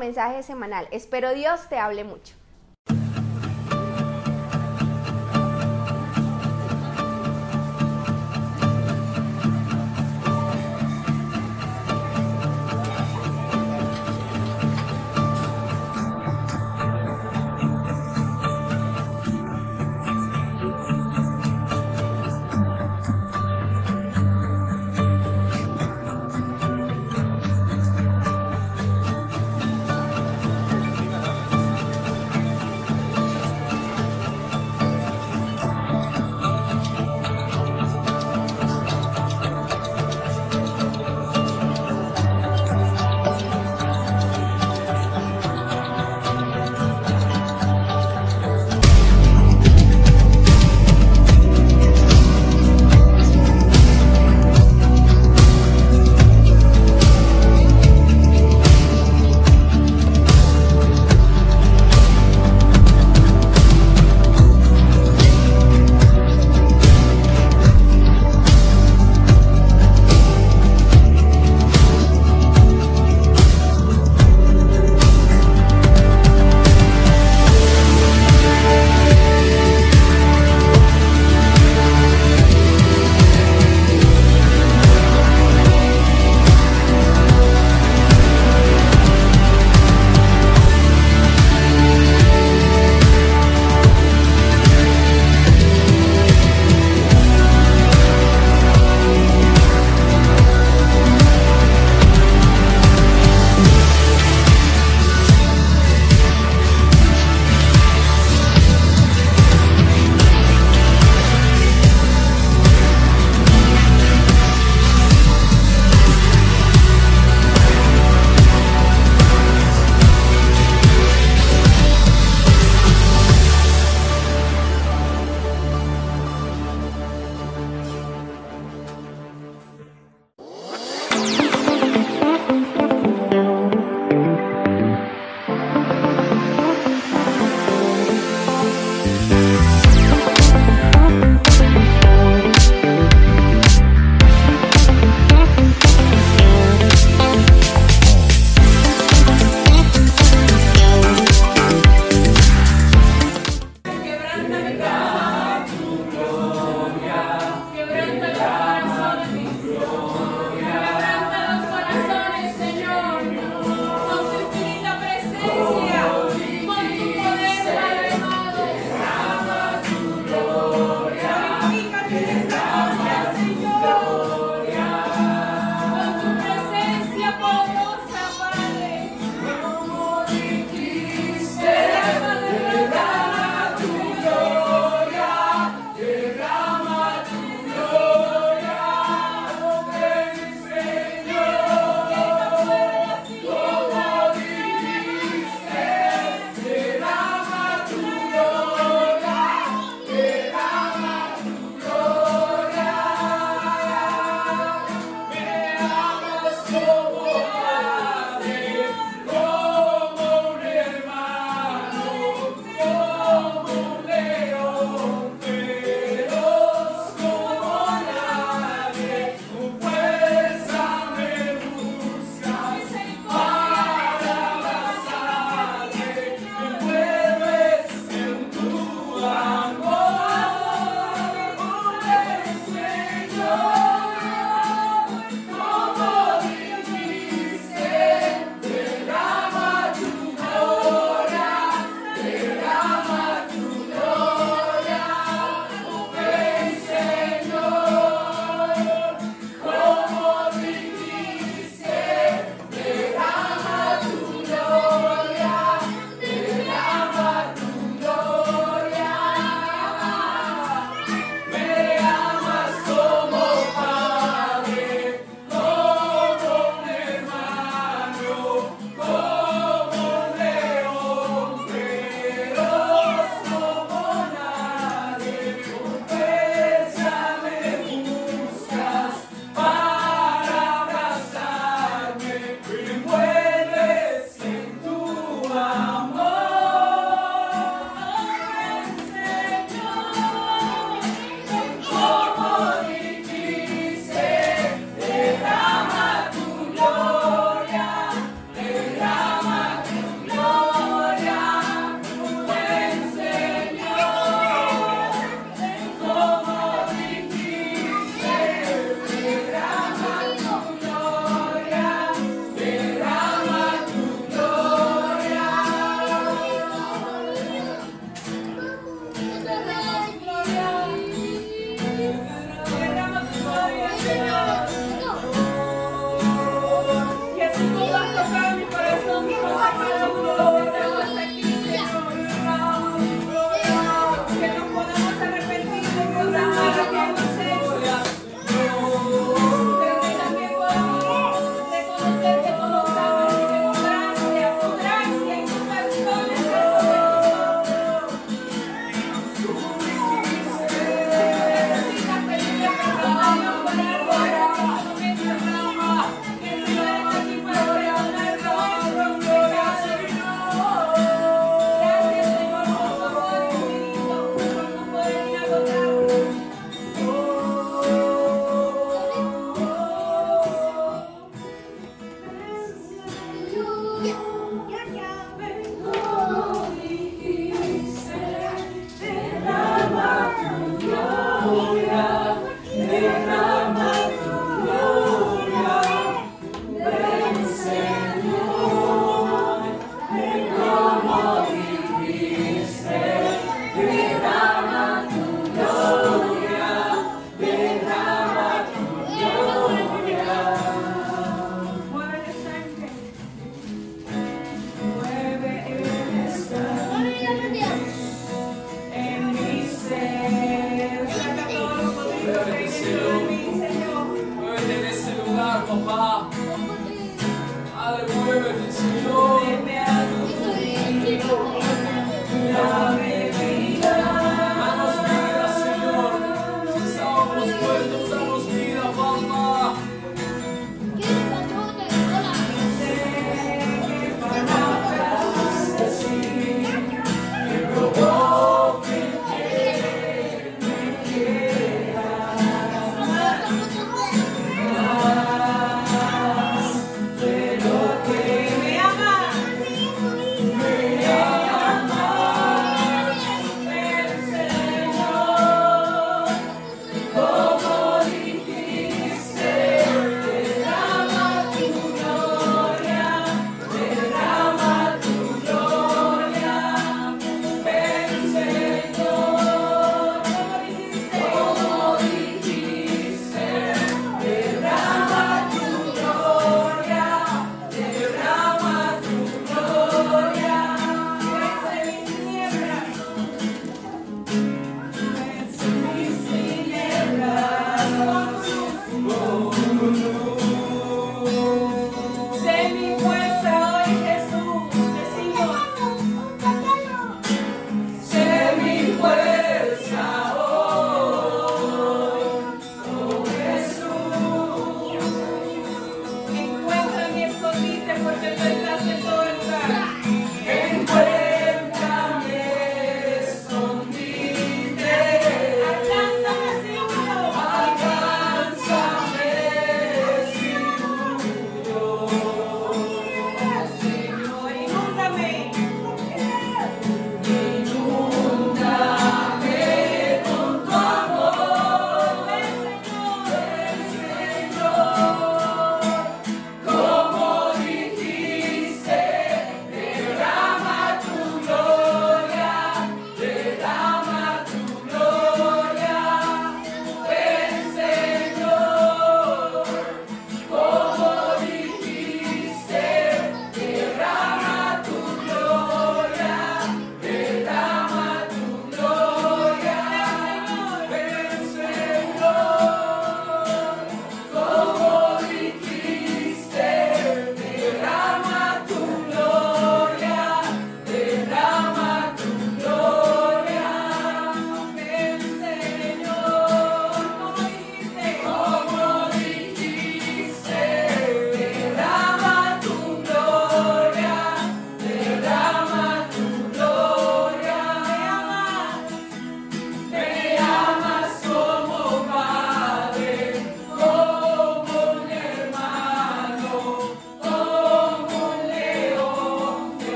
Mensaje semanal. Espero Dios te hable mucho.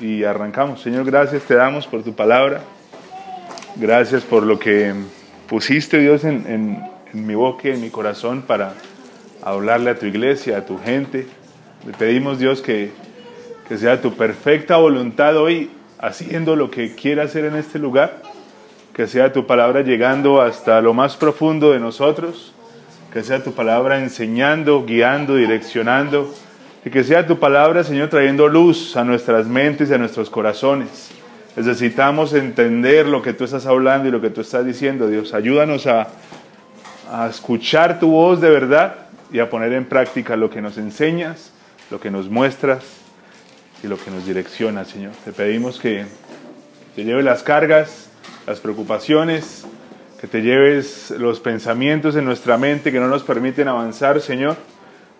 Y arrancamos. Señor, gracias te damos por tu palabra. Gracias por lo que pusiste, Dios, en, mi boca en mi corazón para hablarle a tu iglesia, a tu gente. Le pedimos, Dios, que, que sea tu perfecta voluntad hoy haciendo lo que quiera hacer en este lugar. Que sea tu palabra llegando hasta lo más profundo de nosotros. Que sea tu palabra enseñando, guiando, direccionando y que sea tu palabra, Señor, trayendo luz a nuestras mentes y a nuestros corazones. Necesitamos entender lo que tú estás hablando y lo que tú estás diciendo, Dios. Ayúdanos a, a escuchar tu voz de verdad y a poner en práctica lo que nos enseñas, lo que nos muestras y lo que nos direcciona, Señor. Te pedimos que te lleve las cargas, las preocupaciones, que te lleves los pensamientos en nuestra mente que no nos permiten avanzar, Señor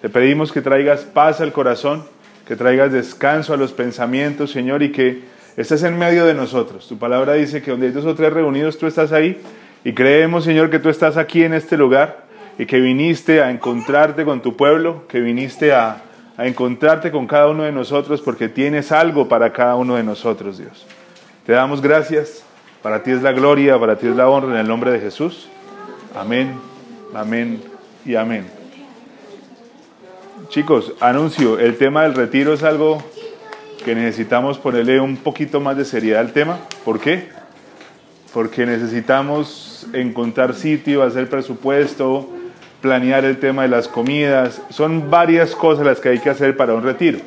te pedimos que traigas paz al corazón, que traigas descanso a los pensamientos, Señor, y que estés en medio de nosotros. Tu palabra dice que donde hay dos o tres reunidos, tú estás ahí. Y creemos, Señor, que tú estás aquí en este lugar y que viniste a encontrarte con tu pueblo, que viniste a, a encontrarte con cada uno de nosotros porque tienes algo para cada uno de nosotros, Dios. Te damos gracias. Para ti es la gloria, para ti es la honra en el nombre de Jesús. Amén, amén y amén. Chicos, anuncio, el tema del retiro es algo que necesitamos ponerle un poquito más de seriedad al tema. ¿Por qué? Porque necesitamos encontrar sitio, hacer presupuesto, planear el tema de las comidas. Son varias cosas las que hay que hacer para un retiro.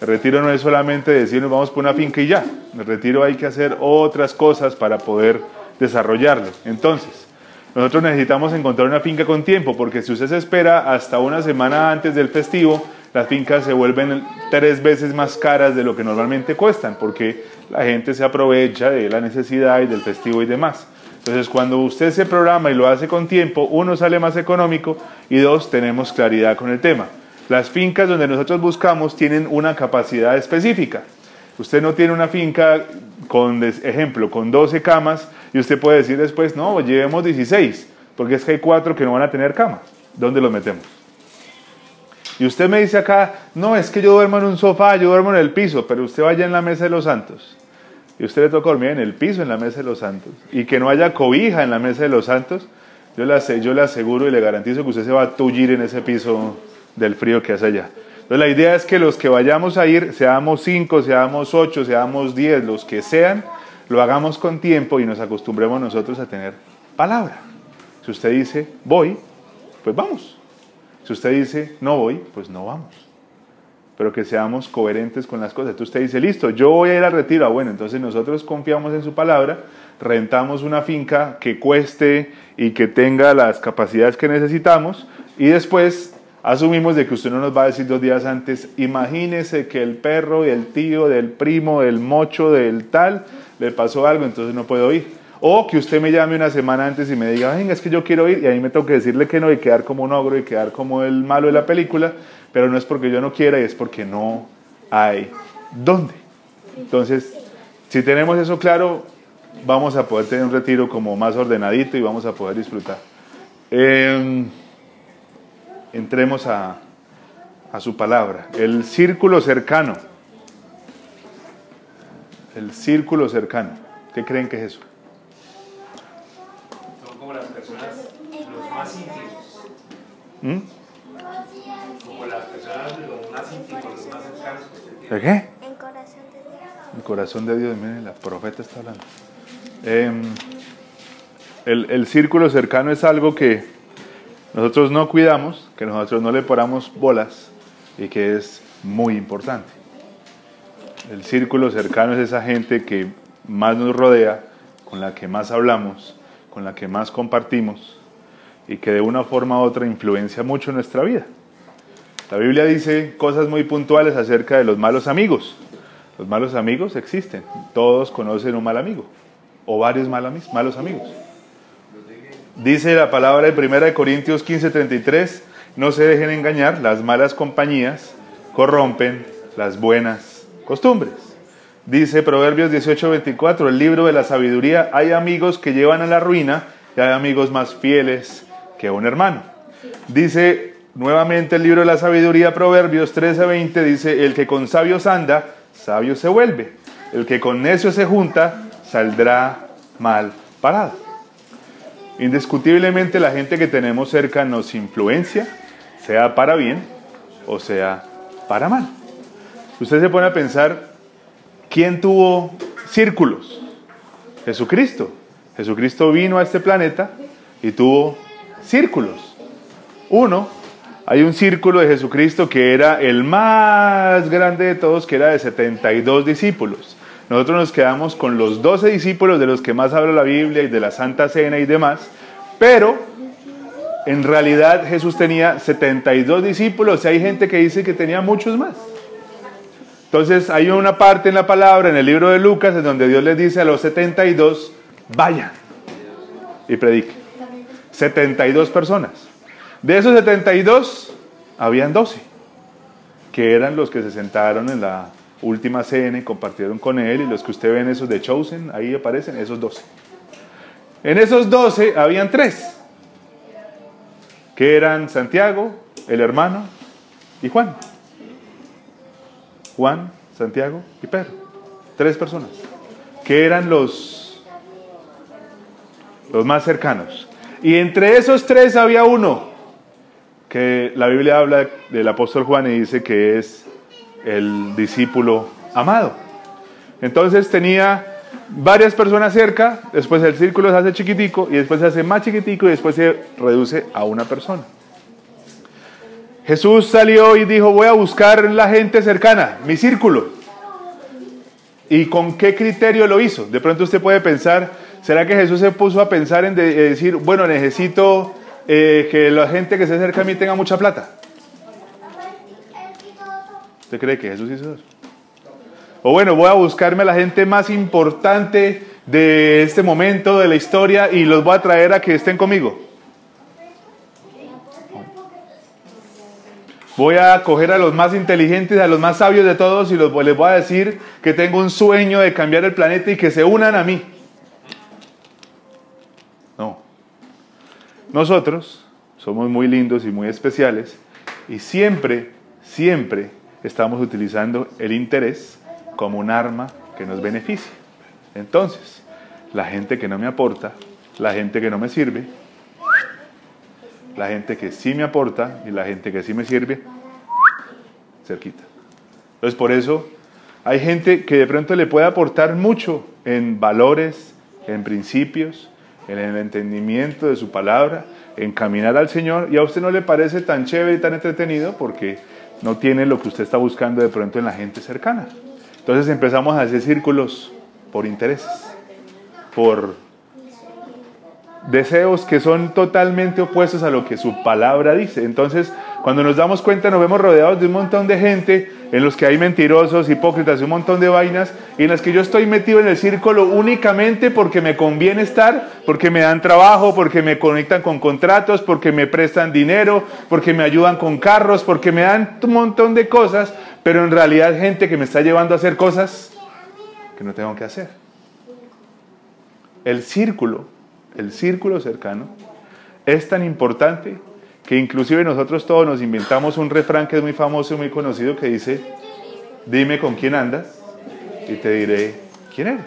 El retiro no es solamente decir nos vamos por una finca y ya. El retiro hay que hacer otras cosas para poder desarrollarlo. Entonces, nosotros necesitamos encontrar una finca con tiempo, porque si usted se espera hasta una semana antes del festivo, las fincas se vuelven tres veces más caras de lo que normalmente cuestan, porque la gente se aprovecha de la necesidad y del festivo y demás. Entonces, cuando usted se programa y lo hace con tiempo, uno sale más económico y dos, tenemos claridad con el tema. Las fincas donde nosotros buscamos tienen una capacidad específica. Usted no tiene una finca con, ejemplo, con 12 camas y usted puede decir después, no, llevemos 16, porque es que hay cuatro que no van a tener cama. ¿Dónde los metemos? Y usted me dice acá, no, es que yo duermo en un sofá, yo duermo en el piso, pero usted vaya en la mesa de los santos. Y usted le toca dormir en el piso, en la mesa de los santos. Y que no haya cobija en la mesa de los santos, yo le, yo le aseguro y le garantizo que usted se va a tullir en ese piso del frío que hace allá. Entonces la idea es que los que vayamos a ir, seamos cinco, seamos ocho, seamos diez, los que sean, lo hagamos con tiempo y nos acostumbremos nosotros a tener palabra. Si usted dice, voy, pues vamos. Si usted dice, no voy, pues no vamos. Pero que seamos coherentes con las cosas. Entonces usted dice, listo, yo voy a ir al retiro. Ah, bueno, entonces nosotros confiamos en su palabra, rentamos una finca que cueste y que tenga las capacidades que necesitamos y después asumimos de que usted no nos va a decir dos días antes, imagínese que el perro el tío del primo, del mocho, del tal, le pasó algo, entonces no puedo ir. O que usted me llame una semana antes y me diga, venga, es que yo quiero ir, y a mí me tengo que decirle que no y quedar como un ogro y quedar como el malo de la película, pero no es porque yo no quiera y es porque no hay dónde. Entonces, si tenemos eso claro, vamos a poder tener un retiro como más ordenadito y vamos a poder disfrutar. Em, entremos a, a su palabra. El círculo cercano. El círculo cercano. ¿Qué creen que es eso? más íntimos. ¿Mm? Como las personas los más íntimos, los más cercanos ¿De qué? El corazón de Dios. El corazón de Dios, miren, la profeta está hablando. Em, el, el círculo cercano es algo que nosotros no cuidamos, que nosotros no le ponemos bolas y que es muy importante. El círculo cercano es esa gente que más nos rodea, con la que más hablamos, con la que más compartimos, y que de una forma u otra influencia mucho nuestra vida. La Biblia dice cosas muy puntuales acerca de los malos amigos. Los malos amigos existen. Todos conocen un mal amigo o varios malos amigos. Dice la palabra de 1 Corintios 15:33, no se dejen engañar, las malas compañías corrompen las buenas costumbres. Dice Proverbios 18:24, el libro de la sabiduría, hay amigos que llevan a la ruina y hay amigos más fieles que un hermano. Dice nuevamente el libro de la sabiduría, Proverbios 13:20, dice, el que con sabios anda, sabio se vuelve. El que con necios se junta, saldrá mal parado. Indiscutiblemente la gente que tenemos cerca nos influencia, sea para bien o sea para mal. Usted se pone a pensar, ¿quién tuvo círculos? Jesucristo. Jesucristo vino a este planeta y tuvo círculos. Uno, hay un círculo de Jesucristo que era el más grande de todos, que era de 72 discípulos. Nosotros nos quedamos con los 12 discípulos de los que más habla la Biblia y de la Santa Cena y demás, pero en realidad Jesús tenía 72 discípulos y hay gente que dice que tenía muchos más. Entonces hay una parte en la palabra, en el libro de Lucas, en donde Dios les dice a los 72, vayan y prediquen. 72 personas. De esos 72, habían 12, que eran los que se sentaron en la última cena compartieron con él, y los que usted ven esos de Chosen, ahí aparecen esos 12. En esos 12 habían tres, que eran Santiago, el hermano, y Juan. Juan, Santiago y Pedro. Tres personas, que eran los, los más cercanos. Y entre esos tres había uno que la Biblia habla del apóstol Juan y dice que es el discípulo amado. Entonces tenía varias personas cerca, después el círculo se hace chiquitico y después se hace más chiquitico y después se reduce a una persona. Jesús salió y dijo, voy a buscar la gente cercana, mi círculo. ¿Y con qué criterio lo hizo? De pronto usted puede pensar, ¿será que Jesús se puso a pensar en decir, bueno, necesito eh, que la gente que se acerca a mí tenga mucha plata? ¿Usted cree que Jesús hizo eso? O bueno, voy a buscarme a la gente más importante de este momento de la historia y los voy a traer a que estén conmigo. Voy a coger a los más inteligentes, a los más sabios de todos y los, les voy a decir que tengo un sueño de cambiar el planeta y que se unan a mí. No. Nosotros somos muy lindos y muy especiales y siempre, siempre estamos utilizando el interés como un arma que nos beneficia. Entonces, la gente que no me aporta, la gente que no me sirve, la gente que sí me aporta y la gente que sí me sirve, cerquita. Entonces por eso hay gente que de pronto le puede aportar mucho en valores, en principios, en el entendimiento de su palabra, en caminar al Señor, y a usted no le parece tan chévere y tan entretenido porque no tiene lo que usted está buscando de pronto en la gente cercana. Entonces empezamos a hacer círculos por intereses, por deseos que son totalmente opuestos a lo que su palabra dice. Entonces, cuando nos damos cuenta, nos vemos rodeados de un montón de gente en los que hay mentirosos, hipócritas, un montón de vainas, y en las que yo estoy metido en el círculo únicamente porque me conviene estar, porque me dan trabajo, porque me conectan con contratos, porque me prestan dinero, porque me ayudan con carros, porque me dan un montón de cosas, pero en realidad gente que me está llevando a hacer cosas que no tengo que hacer. El círculo el círculo cercano, es tan importante que inclusive nosotros todos nos inventamos un refrán que es muy famoso y muy conocido que dice, dime con quién andas y te diré quién eres.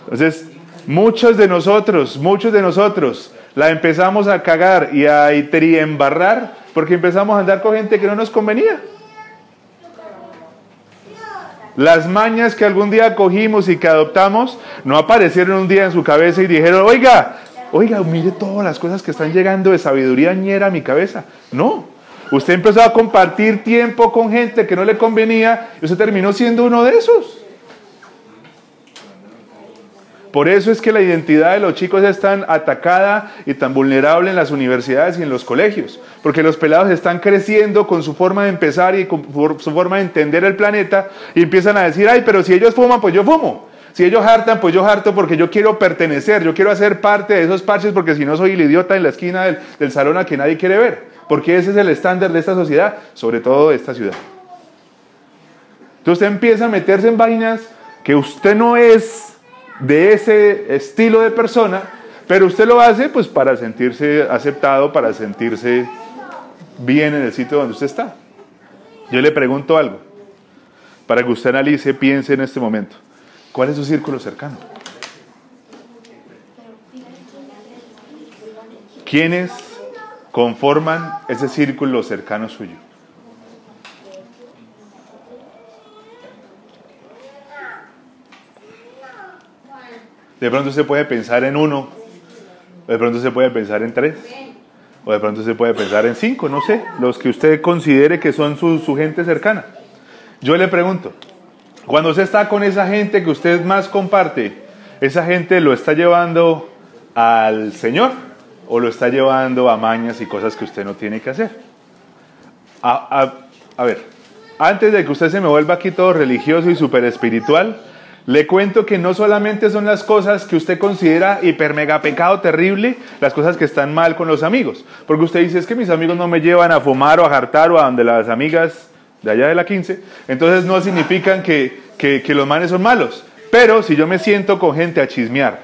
Entonces, muchos de nosotros, muchos de nosotros la empezamos a cagar y a embarrar porque empezamos a andar con gente que no nos convenía. Las mañas que algún día cogimos y que adoptamos no aparecieron un día en su cabeza y dijeron, oiga, oiga, mire todas las cosas que están llegando de sabiduría ñera a mi cabeza. No, usted empezó a compartir tiempo con gente que no le convenía y usted terminó siendo uno de esos. Por eso es que la identidad de los chicos es tan atacada y tan vulnerable en las universidades y en los colegios, porque los pelados están creciendo con su forma de empezar y con su forma de entender el planeta y empiezan a decir, ay, pero si ellos fuman, pues yo fumo. Si ellos hartan, pues yo harto porque yo quiero pertenecer, yo quiero hacer parte de esos parches porque si no soy el idiota en la esquina del, del salón a que nadie quiere ver, porque ese es el estándar de esta sociedad, sobre todo de esta ciudad. Entonces usted empieza a meterse en vainas que usted no es de ese estilo de persona, pero usted lo hace pues para sentirse aceptado, para sentirse bien en el sitio donde usted está. Yo le pregunto algo, para que usted analice, piense en este momento. ¿Cuál es su círculo cercano? ¿Quiénes conforman ese círculo cercano suyo? De pronto se puede pensar en uno, de pronto se puede pensar en tres, o de pronto se puede pensar en cinco, no sé, los que usted considere que son su, su gente cercana. Yo le pregunto, cuando usted está con esa gente que usted más comparte, ¿esa gente lo está llevando al Señor o lo está llevando a mañas y cosas que usted no tiene que hacer? A, a, ver, antes de que usted se me vuelva aquí todo religioso y súper espiritual, le cuento que no solamente son las cosas que usted considera hiper mega pecado terrible, las cosas que están mal con los amigos. Porque usted dice, es que mis amigos no me llevan a fumar o a jartar o a donde las amigas de allá de la 15. Entonces no significan que, que, los manes son malos. Pero si yo me siento con gente a chismear,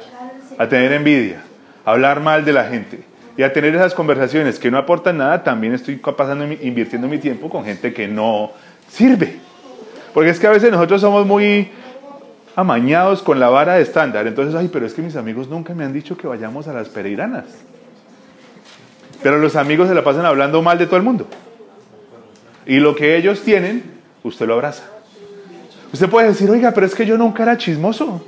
a tener envidia, a hablar mal de la gente y a tener esas conversaciones que no aportan nada, también estoy pasando, invirtiendo mi tiempo con gente que no sirve. Porque es que a veces nosotros somos muy amañados con la vara de estándar. Entonces, ay, pero es que mis amigos nunca me han dicho que vayamos a las pereiranas. Pero los amigos se la pasan hablando mal de todo el mundo. Y lo que ellos tienen, usted lo abraza. Usted puede decir, oiga, pero es que yo nunca era chismoso.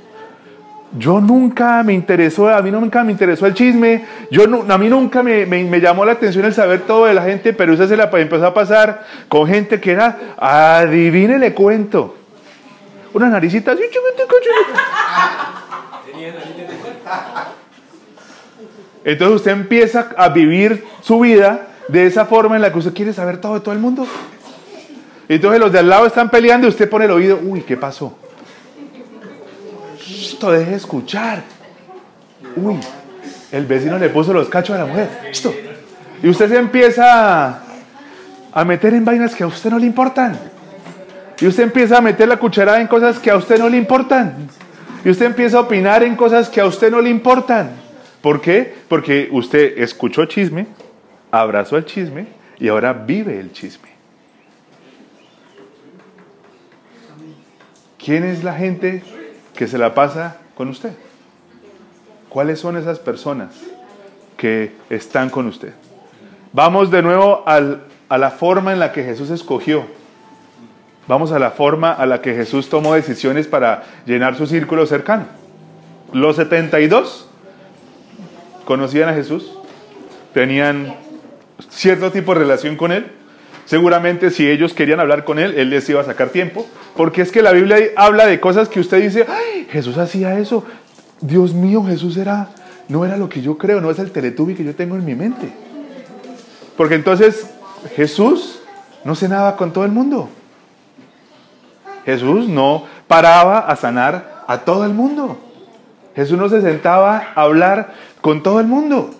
Yo nunca me interesó, a mí nunca me interesó el chisme, yo a mí nunca me, llamó la atención el saber todo de la gente, pero usted se la empezó a pasar con gente que era, adivine le cuento, una naricita así, Entonces usted empieza a vivir su vida de esa forma en la que usted quiere saber todo de todo el mundo. Entonces los de al lado están peleando y usted pone el oído, uy, ¿qué pasó? Esto deje escuchar. Uy, el vecino le puso los cachos a la mujer. Esto. Y usted se empieza a meter en vainas que a usted no le importan. Y usted empieza a meter la cucharada en cosas que a usted no le importan. Y usted empieza a opinar en cosas que a usted no le importan. ¿Por qué? Porque usted escuchó chisme, abrazó el chisme y ahora vive el chisme. ¿Quién es la gente que se la pasa con usted? ¿Cuáles son esas personas que están con usted? Vamos de nuevo a la forma en la que Jesús escogió. Vamos a la forma a la que Jesús tomó decisiones para llenar su círculo cercano. Los 72 conocían a Jesús, tenían cierto tipo de relación con Él, Seguramente si ellos querían hablar con él, él les iba a sacar tiempo, porque es que la Biblia habla de cosas que usted dice, Jesús hacía eso, Dios mío, Jesús era, no era lo que yo creo, no es el teletubi que yo tengo en mi mente. Porque entonces Jesús no cenaba con todo el mundo. Jesús no paraba a sanar a todo el mundo. Jesús no se sentaba a hablar con todo el mundo.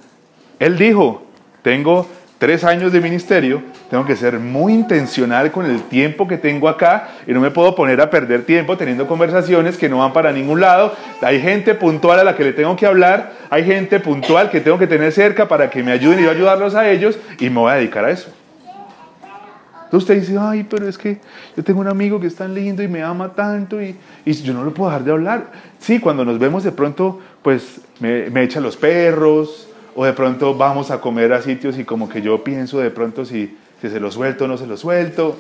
Él dijo, tengo tres años de ministerio, tengo que ser muy intencional con el tiempo que tengo acá y no me puedo poner a perder tiempo teniendo conversaciones que no van para ningún lado. Hay gente puntual a la que le tengo que hablar, hay gente puntual que tengo que tener cerca para que me ayuden y yo ayudarlos a ellos y me voy a dedicar a eso. Entonces usted dice, ay, pero es que yo tengo un amigo que es tan lindo y me ama tanto y, y yo no lo puedo dejar de hablar. Sí, cuando nos vemos de pronto, pues me, me echa los perros, o de pronto vamos a comer a sitios y como que yo pienso de pronto si, se lo suelto o no se lo suelto.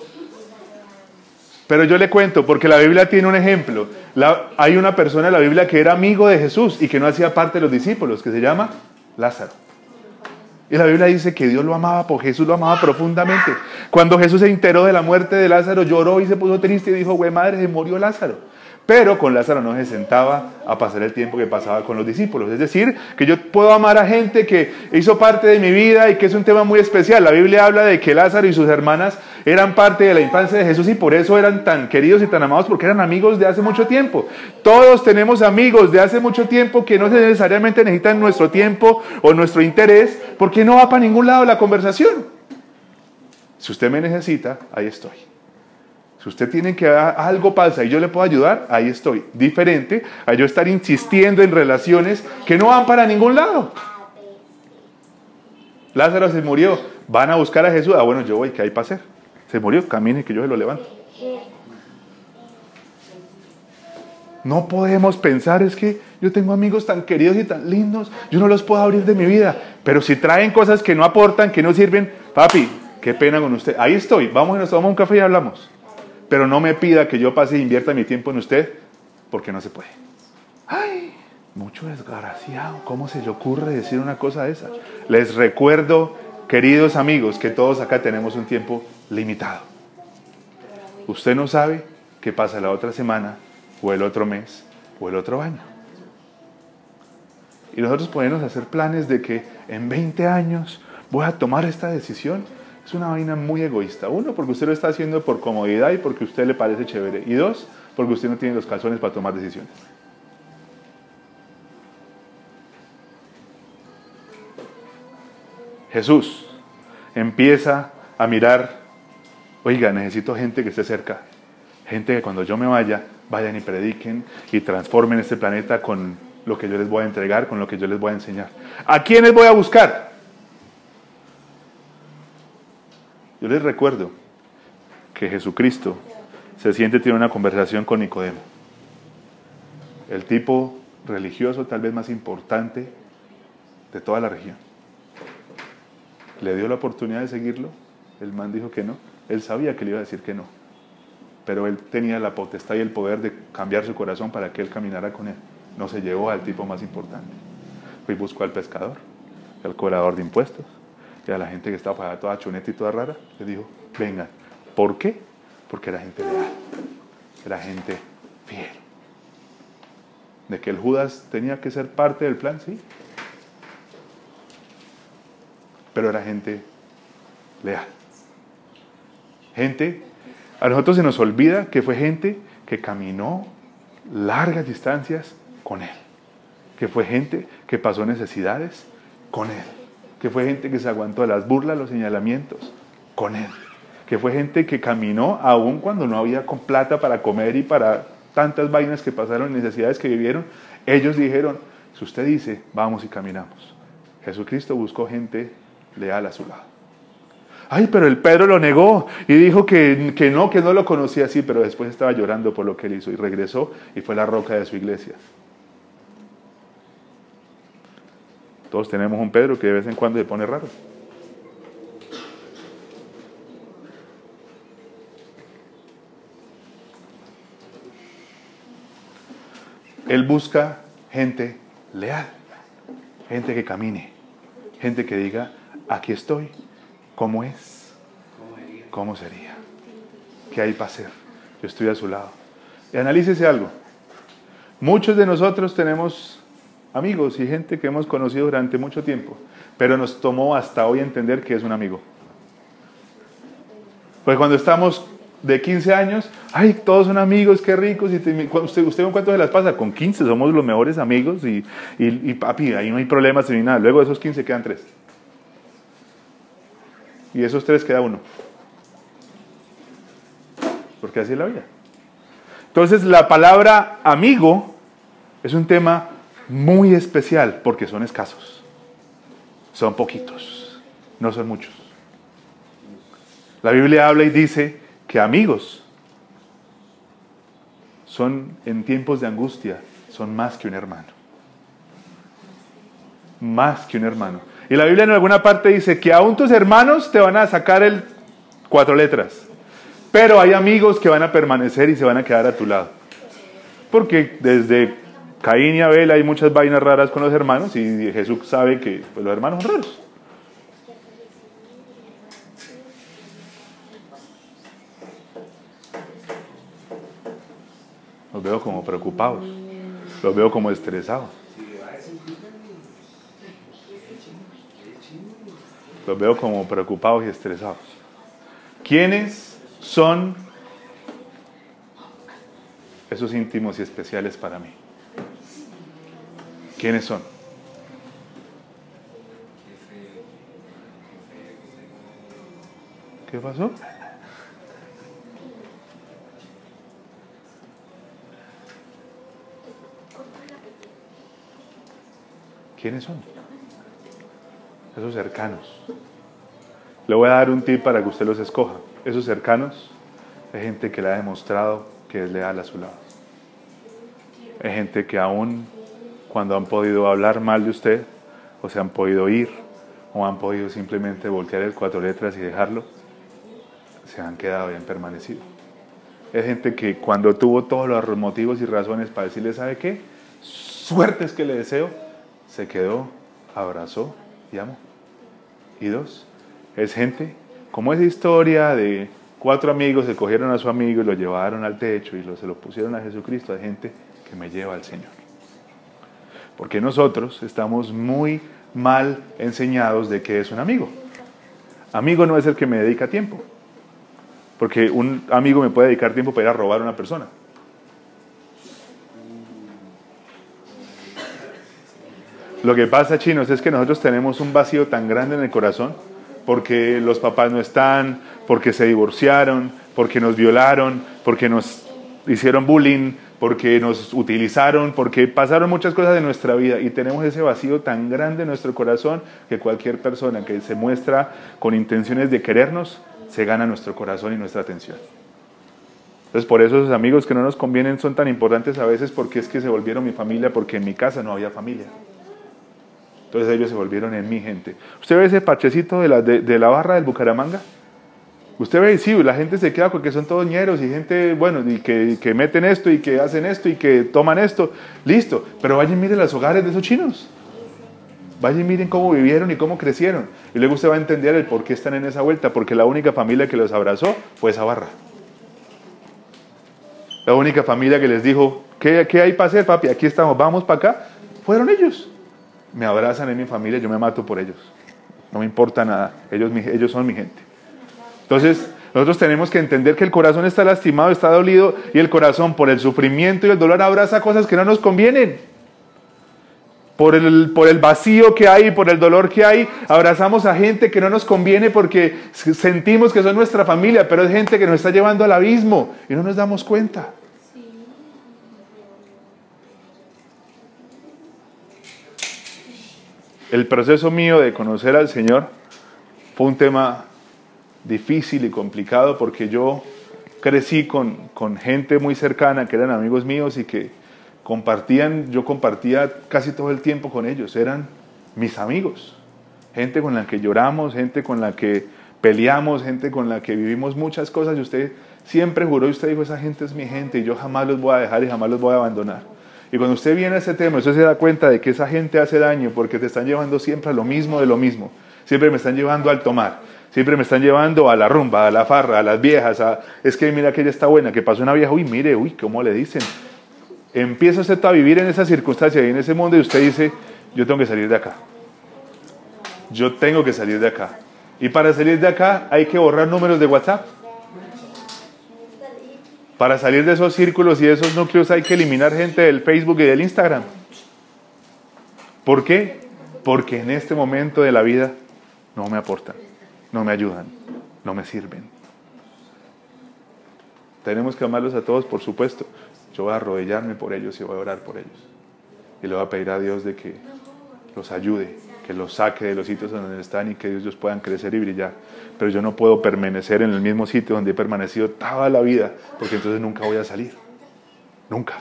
Pero yo le cuento, porque la Biblia tiene un ejemplo. hay una persona en la Biblia que era amigo de Jesús y que no hacía parte de los discípulos, que se llama Lázaro. Y la Biblia dice que Dios lo amaba, porque Jesús lo amaba profundamente. Cuando Jesús se enteró de la muerte de Lázaro, lloró y se puso triste y dijo, güey madre, se murió Lázaro. Pero con Lázaro no se sentaba a pasar el tiempo que pasaba con los discípulos. Es decir, que yo puedo amar a gente que hizo parte de mi vida y que es un tema muy especial. La Biblia habla de que Lázaro y sus hermanas eran parte de la infancia de Jesús y por eso eran tan queridos y tan amados porque eran amigos de hace mucho tiempo. Todos tenemos amigos de hace mucho tiempo que no necesariamente necesitan nuestro tiempo o nuestro interés porque no va para ningún lado la conversación. Si usted me necesita, ahí estoy. Si usted tiene que algo pasa y yo le puedo ayudar, ahí estoy. Diferente a yo estar insistiendo en relaciones que no van para ningún lado. Lázaro se murió. Van a buscar a Jesús. Ah, bueno, yo voy, ¿qué hay para hacer? Se murió, camine que yo se lo levanto. No podemos pensar, es que yo tengo amigos tan queridos y tan lindos, yo no los puedo abrir de mi vida. Pero si traen cosas que no aportan, que no sirven, papi, qué pena con usted. Ahí estoy, vamos y nos tomamos un café y hablamos. Pero no me pida que yo pase e invierta mi tiempo en usted, porque no se puede. Ay, mucho desgraciado. ¿Cómo se le ocurre decir una cosa de esa? Les recuerdo, queridos amigos, que todos acá tenemos un tiempo limitado. Usted no sabe qué pasa la otra semana, o el otro mes, o el otro año. Y nosotros podemos hacer planes de que en 20 años voy a tomar esta decisión es una vaina muy egoísta. Uno, porque usted lo está haciendo por comodidad y porque usted le parece chévere. Y dos, porque usted no tiene los calzones para tomar decisiones. Jesús empieza a mirar, oiga, necesito gente que esté cerca. Gente que cuando yo me vaya, vayan y prediquen y transformen este planeta con lo que yo les voy a entregar, con lo que yo les voy a enseñar. ¿A quiénes voy a buscar? Yo les recuerdo que Jesucristo se siente tiene una conversación con Nicodemo, el tipo religioso tal vez más importante de toda la región. le dio la oportunidad de seguirlo, el man dijo que no, él sabía que le iba a decir que no, pero él tenía la potestad y el poder de cambiar su corazón para que él caminara con él. No se llevó al tipo más importante. Fue y buscó al pescador, al cobrador de impuestos, y a la gente que estaba para toda chuneta y toda rara, le dijo, vengan. ¿Por qué? Porque era gente leal, era gente fiel. De que el Judas tenía que ser parte del plan, sí. Pero era gente leal. Gente, a nosotros se nos olvida que fue gente que caminó largas distancias con Él. Que fue gente que pasó necesidades con Él. Que fue gente que se aguantó las burlas, los señalamientos con Él. Que fue gente que caminó aún cuando no había con plata para comer y para tantas vainas que pasaron, necesidades que vivieron. Ellos dijeron, si usted dice, vamos y caminamos. Jesucristo buscó gente leal a su lado. Ay, pero el Pedro lo negó y dijo que, que, no, que no lo conocía así, pero después estaba llorando por lo que él hizo y regresó y fue la roca de su iglesia. Todos tenemos un Pedro que de vez en cuando se pone raro. Él busca gente leal, gente que camine, gente que diga, aquí estoy, ¿cómo es? ¿Cómo sería? ¿Qué hay para hacer? Yo estoy a su lado. Y analícese algo. Muchos de nosotros tenemos amigos y gente que hemos conocido durante mucho tiempo, pero nos tomó hasta hoy entender que es un amigo. Pues cuando estamos de 15 años, ay, todos son amigos, qué ricos, y te, usted, usted con cuánto se las pasa, con 15 somos los mejores amigos y, y, y, papi, ahí no hay problemas ni nada, luego de esos 15 quedan tres. Y esos tres queda uno. Porque así es la vida. Entonces la palabra amigo es un tema muy especial porque son escasos, son poquitos, no son muchos. La Biblia habla y dice que amigos son en tiempos de angustia, son más que un hermano. Más que un hermano. Y la Biblia en alguna parte dice que aún tus hermanos te van a sacar el cuatro letras, pero hay amigos que van a permanecer y se van a quedar a tu lado. Porque desde Caín y Abel hay muchas vainas raras con los hermanos y Jesús sabe que pues, los hermanos son raros. Los veo como preocupados, los veo como estresados. Los veo como preocupados y estresados. ¿Quiénes son esos íntimos y especiales para mí? ¿Quiénes son? ¿Qué pasó? ¿Quiénes son? Esos cercanos. Le voy a dar un tip para que usted los escoja. Esos cercanos es gente que le ha demostrado que es leal a su lado. Es gente que aún cuando han podido hablar mal de usted, o se han podido ir, o han podido simplemente voltear el cuatro letras y dejarlo, se han quedado y han permanecido. Es gente que cuando tuvo todos los motivos y razones para decirle, ¿sabe qué? Suerte es que le deseo, se quedó, abrazó y amó. Y dos, es gente como esa historia de cuatro amigos se cogieron a su amigo y lo llevaron al techo y se lo pusieron a Jesucristo, de gente que me lleva al Señor. Porque nosotros estamos muy mal enseñados de que es un amigo. Amigo no es el que me dedica tiempo. Porque un amigo me puede dedicar tiempo para ir a robar a una persona. Lo que pasa, chinos, es que nosotros tenemos un vacío tan grande en el corazón porque los papás no están, porque se divorciaron, porque nos violaron, porque nos hicieron bullying, porque nos utilizaron, porque pasaron muchas cosas de nuestra vida y tenemos ese vacío tan grande en nuestro corazón que cualquier persona que se muestra con intenciones de querernos se gana nuestro corazón y nuestra atención. Entonces por eso esos amigos que no nos convienen son tan importantes a veces porque es que se volvieron mi familia porque en mi casa no había familia. Entonces ellos se volvieron en mi gente. ¿Usted ve ese parchecito de la, de, de la barra del Bucaramanga? Usted ve, sí, la gente se queda porque son todos ñeros y gente, bueno, y que, meten esto y que hacen esto y que toman esto. Listo, pero vayan y miren los hogares de esos chinos. Vayan y miren cómo vivieron y cómo crecieron. Y luego usted va a entender el por qué están en esa vuelta, porque la única familia que los abrazó fue esa barra. La única familia que les dijo, ¿qué, qué hay para hacer, papi? Aquí estamos, vamos para acá. Fueron ellos. Me abrazan en mi familia, yo me mato por ellos. No me importa nada. Ellos, ellos son mi gente. Entonces, nosotros tenemos que entender que el corazón está lastimado, está dolido, y el corazón por el sufrimiento y el dolor abraza cosas que no nos convienen. Por el, por el vacío que hay, por el dolor que hay, abrazamos a gente que no nos conviene porque sentimos que son nuestra familia, pero es gente que nos está llevando al abismo y no nos damos cuenta. El proceso mío de conocer al Señor fue un tema difícil y complicado porque yo crecí con, con gente muy cercana que eran amigos míos y que compartían, yo compartía casi todo el tiempo con ellos, eran mis amigos, gente con la que lloramos, gente con la que peleamos, gente con la que vivimos muchas cosas y usted siempre juró y usted dijo, esa gente es mi gente y yo jamás los voy a dejar y jamás los voy a abandonar. Y cuando usted viene a ese tema, usted se da cuenta de que esa gente hace daño porque te están llevando siempre a lo mismo de lo mismo. Siempre me están llevando al tomar. Siempre me están llevando a la rumba, a la farra, a las viejas. A, es que mira que ella está buena, que pasó una vieja, uy, mire, uy, ¿cómo le dicen? Empieza usted a vivir en esa circunstancia y en ese mundo y usted dice, yo tengo que salir de acá. Yo tengo que salir de acá. Y para salir de acá hay que borrar números de WhatsApp. Para salir de esos círculos y de esos núcleos hay que eliminar gente del Facebook y del Instagram. ¿Por qué? Porque en este momento de la vida no me aportan, no me ayudan, no me sirven. Tenemos que amarlos a todos, por supuesto. Yo voy a arrodillarme por ellos y voy a orar por ellos. Y le voy a pedir a Dios de que los ayude, que los saque de los sitios donde están y que ellos puedan crecer y brillar. Pero yo no puedo permanecer en el mismo sitio donde he permanecido toda la vida, porque entonces nunca voy a salir. Nunca.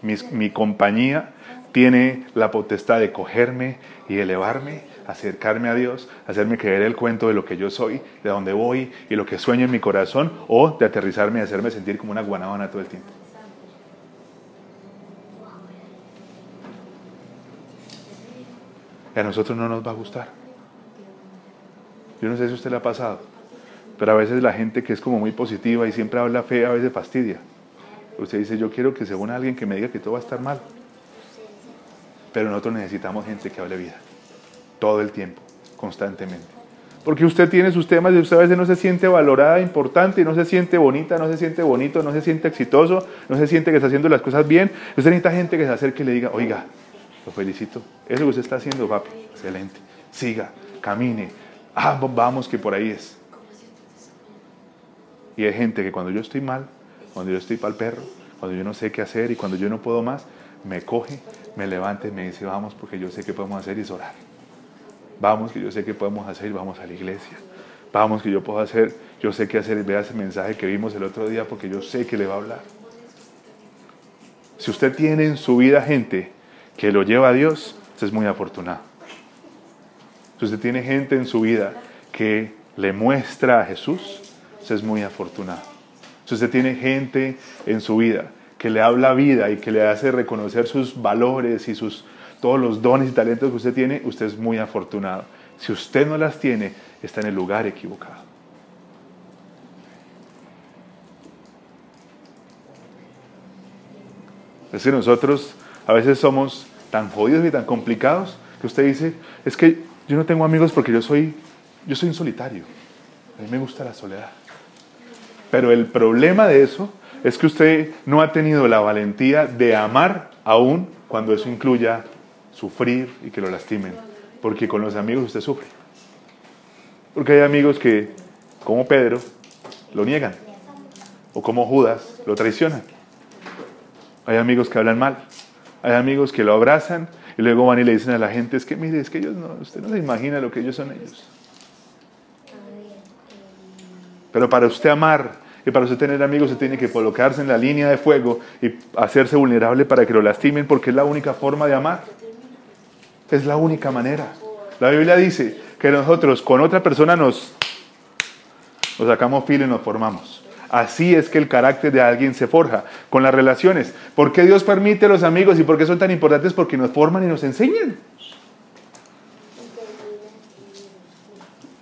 Mi compañía tiene la potestad de cogerme y elevarme, acercarme a Dios, hacerme creer el cuento de lo que yo soy, de dónde voy y lo que sueño en mi corazón, o de aterrizarme y hacerme sentir como una guanábana todo el tiempo. A nosotros no nos va a gustar. Yo no sé si usted le ha pasado, pero a veces la gente que es como muy positiva y siempre habla fe, a veces fastidia. Usted dice, yo quiero que se una alguien que me diga que todo va a estar mal. Pero nosotros necesitamos gente que hable vida. Todo el tiempo, constantemente. Porque usted tiene sus temas y usted a veces no se siente valorada, importante, no se siente bonita, no se siente bonito, no se siente exitoso, no se siente que está haciendo las cosas bien. Usted necesita gente que se acerque y le diga, oiga, lo felicito. Eso que usted está haciendo, papi, excelente. Siga, camine. Ah, vamos que por ahí es. Y hay gente que cuando yo estoy mal, cuando yo estoy para el perro, cuando yo no sé qué hacer y cuando yo no puedo más, me coge, me levanta y me dice, vamos, porque yo sé que podemos hacer y es orar. Vamos, que yo sé que podemos hacer y vamos a la iglesia. Vamos, que yo puedo hacer, yo sé qué hacer y vea ese mensaje que vimos el otro día porque yo sé que le va a hablar. Si usted tiene en su vida gente que lo lleva a Dios, usted es muy afortunado. Si usted tiene gente en su vida que le muestra a Jesús, usted es muy afortunado. Si usted tiene gente en su vida que le habla vida y que le hace reconocer sus valores y sus, todos los dones y talentos que usted tiene, usted es muy afortunado. Si usted no las tiene, está en el lugar equivocado. Es que nosotros a veces somos tan jodidos y tan complicados que usted dice, es que yo no tengo amigos porque yo soy, yo soy un solitario. A mí me gusta la soledad. Pero el problema de eso es que usted no ha tenido la valentía de amar aún cuando eso incluya sufrir y que lo lastimen. Porque con los amigos usted sufre. Porque hay amigos que, como Pedro, lo niegan. O como Judas, lo traicionan. Hay amigos que hablan mal. Hay amigos que lo abrazan y luego van y le dicen a la gente, es que mire, es que ellos no, usted no se imagina lo que ellos son ellos. Pero para usted amar Y para usted tener amigos, usted tiene que colocarse en la línea de fuego y hacerse vulnerable para que lo lastimen, porque es la única forma de amar. Es la única manera. La Biblia dice que nosotros con otra persona nos, nos sacamos filo y nos formamos. Así es que el carácter de alguien se forja con las relaciones. ¿Por qué Dios permite los amigos y por qué son tan importantes? Porque nos forman y nos enseñan.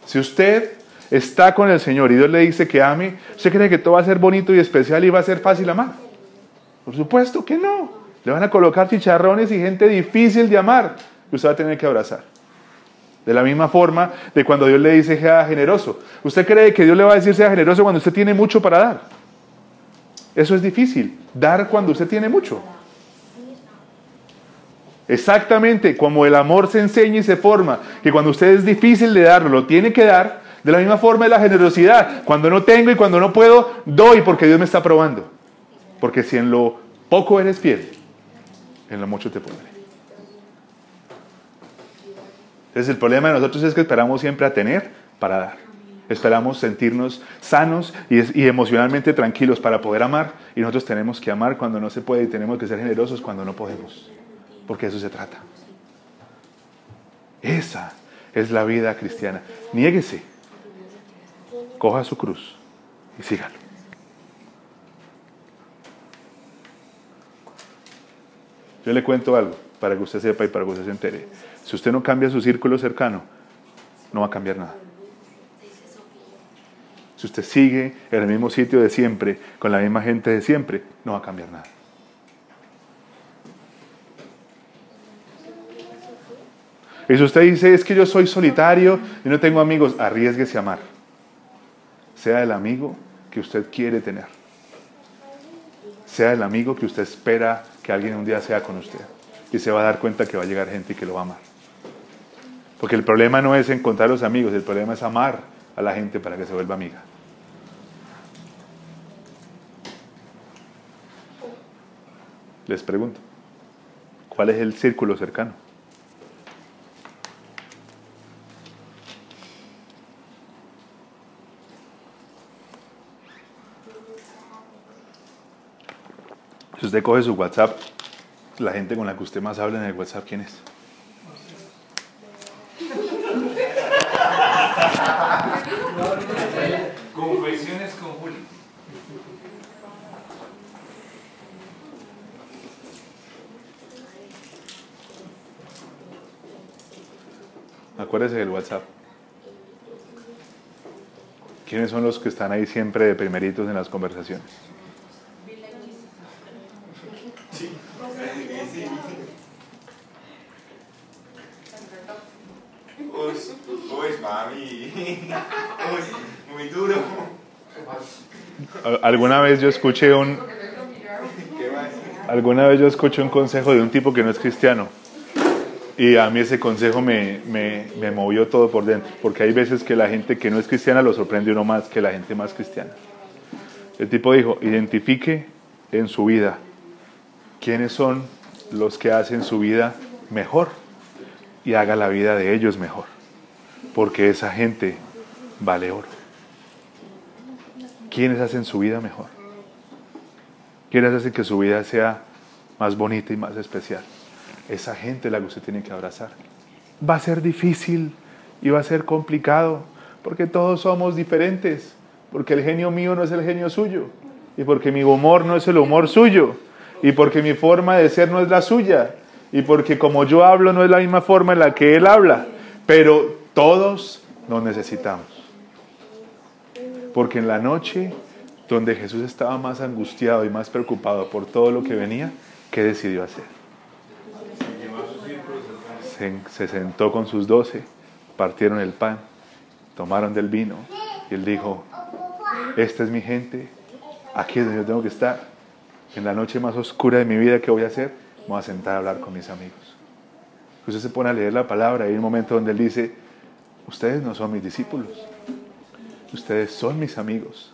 Si usted está con el Señor y Dios le dice que ame, ¿usted cree que todo va a ser bonito y especial y va a ser fácil amar? Por supuesto que no. Le van a colocar chicharrones y gente difícil de amar que usted va a tener que abrazar. De la misma forma de cuando Dios le dice sea generoso. ¿Usted cree que Dios le va a decir sea generoso cuando usted tiene mucho para dar? Eso es difícil. Dar cuando usted tiene mucho. Exactamente como el amor se enseña y se forma, que cuando usted es difícil de darlo, lo tiene que dar, de la misma forma es la generosidad. Cuando no tengo y cuando no puedo, doy porque Dios me está probando. Porque si en lo poco eres fiel, en lo mucho te pondré. Entonces el problema de nosotros es que esperamos siempre a tener para dar. Esperamos sentirnos sanos y, y, emocionalmente tranquilos para poder amar y nosotros tenemos que amar cuando no se puede y tenemos que ser generosos cuando no podemos. Porque eso se trata. Esa es la vida cristiana. Niéguese, coja su cruz y sígalo. Yo le cuento algo para que usted sepa y para que usted se entere. Si usted no cambia su círculo cercano, no va a cambiar nada. Si usted sigue en el mismo sitio de siempre, con la misma gente de siempre, no va a cambiar nada. Y si usted dice, es que yo soy solitario y no tengo amigos, arriesguese a amar. Sea el amigo que usted quiere tener. Sea el amigo que usted espera que alguien un día sea con usted. Y se va a dar cuenta que va a llegar gente que lo va a amar. Porque el problema no es encontrar los amigos, el problema es amar a la gente para que se vuelva amiga. Les pregunto, ¿cuál es el círculo cercano? Si usted coge su WhatsApp, la gente con la que usted más habla en el WhatsApp, ¿quién es? Confesiones con Juli. Acuérdese del WhatsApp. ¿Quiénes son los que están ahí siempre de primeritos en las conversaciones? Uy, mami. Uy, muy duro. Alguna vez yo escuché un alguna vez yo escuché un consejo de un tipo que no es cristiano y a mí ese consejo me, me, me movió todo por dentro porque hay veces que la gente que no es cristiana lo sorprende uno más que la gente más cristiana. El tipo dijo, identifique en su vida quiénes son los que hacen su vida mejor y haga la vida de ellos mejor, porque esa gente vale oro. ¿Quiénes hacen su vida mejor? ¿Quiénes hacen que su vida sea más bonita y más especial? Esa gente la que usted tiene que abrazar. Va a ser difícil y va a ser complicado, porque todos somos diferentes, porque el genio mío no es el genio suyo, y porque mi humor no es el humor suyo, y porque mi forma de ser no es la suya, y porque como yo hablo no es la misma forma en la que él habla, pero todos nos necesitamos. Porque en la noche donde Jesús estaba más angustiado y más preocupado por todo lo que venía, ¿qué decidió hacer? Se, se sentó con sus doce, partieron el pan, tomaron del vino y él dijo, esta es mi gente, aquí es donde yo tengo que estar. En la noche más oscura de mi vida, ¿qué voy a hacer? Me voy a sentar a hablar con mis amigos. Usted se pone a leer la palabra y hay un momento donde él dice, ustedes no son mis discípulos, ustedes son mis amigos,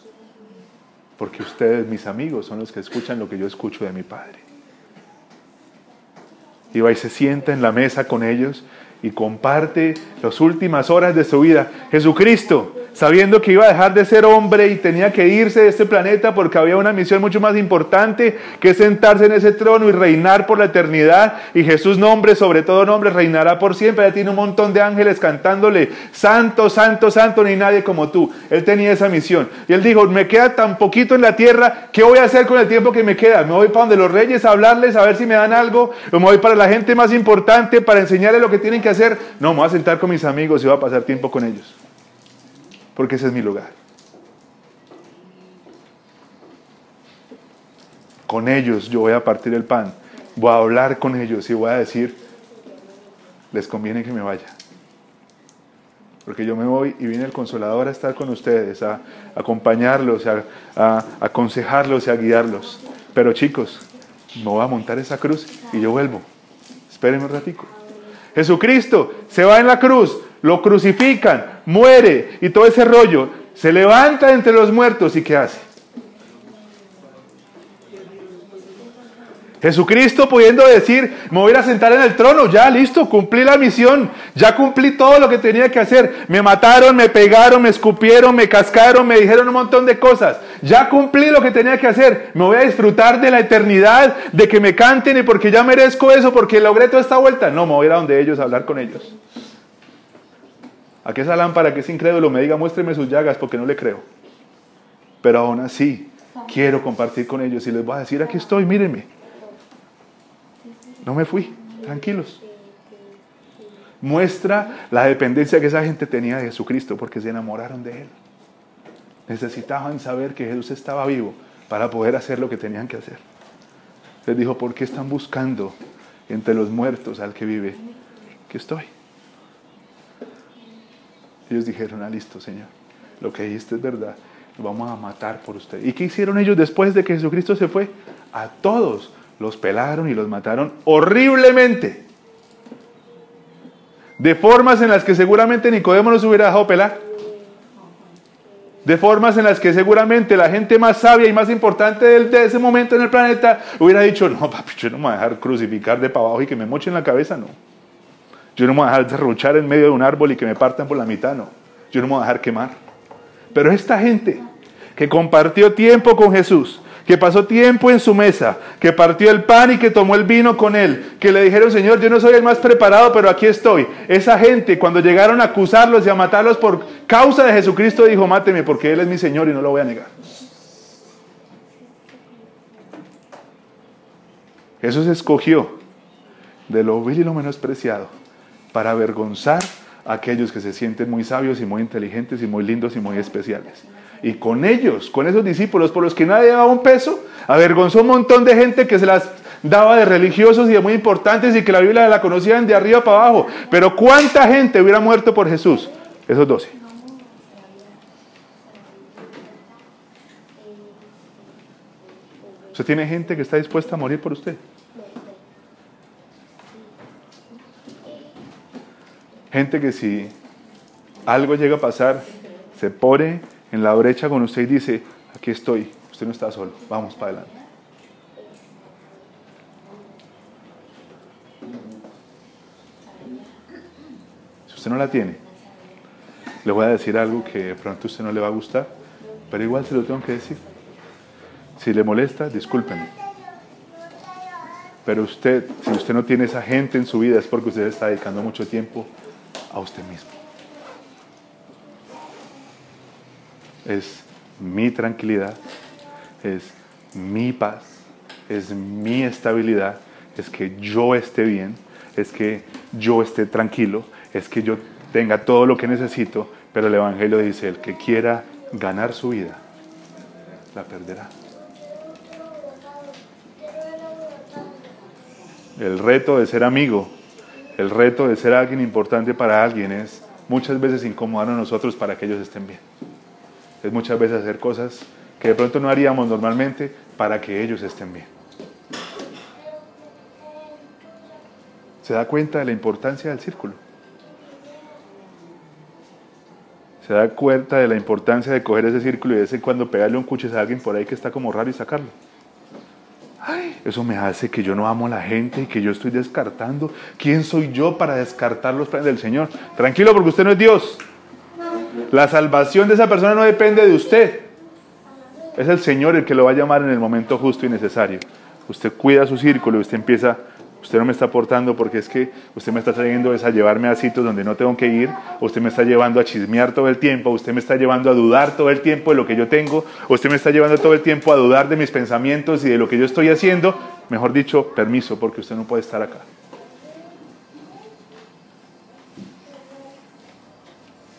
porque ustedes, mis amigos, son los que escuchan lo que yo escucho de mi Padre. Y va y se sienta en la mesa con ellos y comparte las últimas horas de su vida. Jesucristo, sabiendo que iba a dejar de ser hombre y tenía que irse de este planeta porque había una misión mucho más importante que sentarse en ese trono y reinar por la eternidad. Y Jesús, nombre sobre todo nombre, reinará por siempre. Ya tiene un montón de ángeles cantándole, santo, santo, santo, ni nadie como tú. Él tenía esa misión. Y él dijo, me queda tan poquito en la tierra, ¿qué voy a hacer con el tiempo que me queda? ¿Me voy para donde los reyes a hablarles, a ver si me dan algo? ¿O me voy para la gente más importante para enseñarles lo que tienen que hacer? No, me voy a sentar con mis amigos y voy a pasar tiempo con ellos porque ese es mi lugar. Con ellos yo voy a partir el pan, voy a hablar con ellos y voy a decir, les conviene que me vaya. Porque yo me voy y viene el consolador a estar con ustedes, a, acompañarlos, a, aconsejarlos y a guiarlos. Pero chicos, no voy a montar esa cruz y yo vuelvo. Espérenme un ratico. Jesucristo se va en la cruz, lo crucifican, muere y todo ese rollo, se levanta entre los muertos y ¿qué hace? Jesucristo pudiendo decir, me voy a sentar en el trono, ya listo, cumplí la misión, ya cumplí todo lo que tenía que hacer. Me mataron, me pegaron, me escupieron, me cascaron, me dijeron un montón de cosas. Ya cumplí lo que tenía que hacer. Me voy a disfrutar de la eternidad, de que me canten y porque ya merezco eso, porque logré toda esta vuelta. No, me voy a ir a donde ellos a hablar con ellos. A que esa lámpara que es incrédulo me diga, muéstreme sus llagas porque no le creo. Pero aún así, quiero compartir con ellos y les voy a decir, aquí estoy, mírenme. No me fui, tranquilos. Muestra la dependencia que esa gente tenía de Jesucristo porque se enamoraron de Él. Necesitaban saber que Jesús estaba vivo para poder hacer lo que tenían que hacer. Les dijo, ¿por qué están buscando entre los muertos al que vive? Aquí estoy. Ellos dijeron, ah, listo, Señor, lo que dijiste es verdad, lo vamos a matar por usted. ¿Y qué hicieron ellos después de que Jesucristo se fue? A todos los pelaron y los mataron horriblemente. De formas en las que seguramente Nicodemo no se hubiera dejado pelar. De formas en las que seguramente la gente más sabia y más importante de ese momento en el planeta hubiera dicho, no, papi, yo no me voy a dejar crucificar de para abajo y que me mochen la cabeza, no. Yo no me voy a dejar derrochar en medio de un árbol y que me partan por la mitad, no. Yo no me voy a dejar quemar. Pero esta gente que compartió tiempo con Jesús, que pasó tiempo en su mesa, que partió el pan y que tomó el vino con él, que le dijeron, Señor, yo no soy el más preparado, pero aquí estoy. Esa gente, cuando llegaron a acusarlos y a matarlos por causa de Jesucristo, dijo, máteme porque Él es mi Señor y no lo voy a negar. Jesús escogió de lo vil y lo menospreciado para avergonzar a aquellos que se sienten muy sabios y muy inteligentes y muy lindos y muy especiales. Y con ellos, con esos discípulos por los que nadie daba un peso, avergonzó un montón de gente que se las daba de religiosos y de muy importantes y que la Biblia la conocían de arriba para abajo. Pero ¿cuánta gente hubiera muerto por Jesús? Esos doce. ¿Usted tiene gente que está dispuesta a morir por usted? Gente que si algo llega a pasar, se pone en la brecha con usted y dice, aquí estoy, usted no está solo, vamos para adelante. Si usted no la tiene, le voy a decir algo que pronto a usted no le va a gustar, pero igual se lo tengo que decir. Si le molesta, discúlpenme. Pero usted, si usted no tiene esa gente en su vida, es porque usted está dedicando mucho tiempo a usted mismo. Es mi tranquilidad, es mi paz, es mi estabilidad, es que yo esté bien, es que yo esté tranquilo, es que yo tenga todo lo que necesito, pero el Evangelio dice, el que quiera ganar su vida, la perderá. El reto de ser amigo el reto de ser alguien importante para alguien es muchas veces incomodar a nosotros para que ellos estén bien. Es muchas veces hacer cosas que de pronto no haríamos normalmente para que ellos estén bien. ¿Se da cuenta de la importancia del círculo? ¿Se da cuenta de la importancia de coger ese círculo y de vez en cuando pegarle un cuchillo a alguien por ahí que está como raro y sacarlo? Eso me hace que yo no amo a la gente y que yo estoy descartando. ¿Quién soy yo para descartar los planes del Señor? Tranquilo, porque usted no es Dios. La salvación de esa persona no depende de usted. Es el Señor el que lo va a llamar en el momento justo y necesario. Usted cuida su círculo y usted empieza, usted no me está aportando porque es que usted me está trayendo a llevarme a sitios donde no tengo que ir, usted me está llevando a chismear todo el tiempo, usted me está llevando a dudar todo el tiempo de lo que yo tengo, usted me está llevando todo el tiempo a dudar de mis pensamientos y de lo que yo estoy haciendo. Mejor dicho, permiso, porque usted no puede estar acá.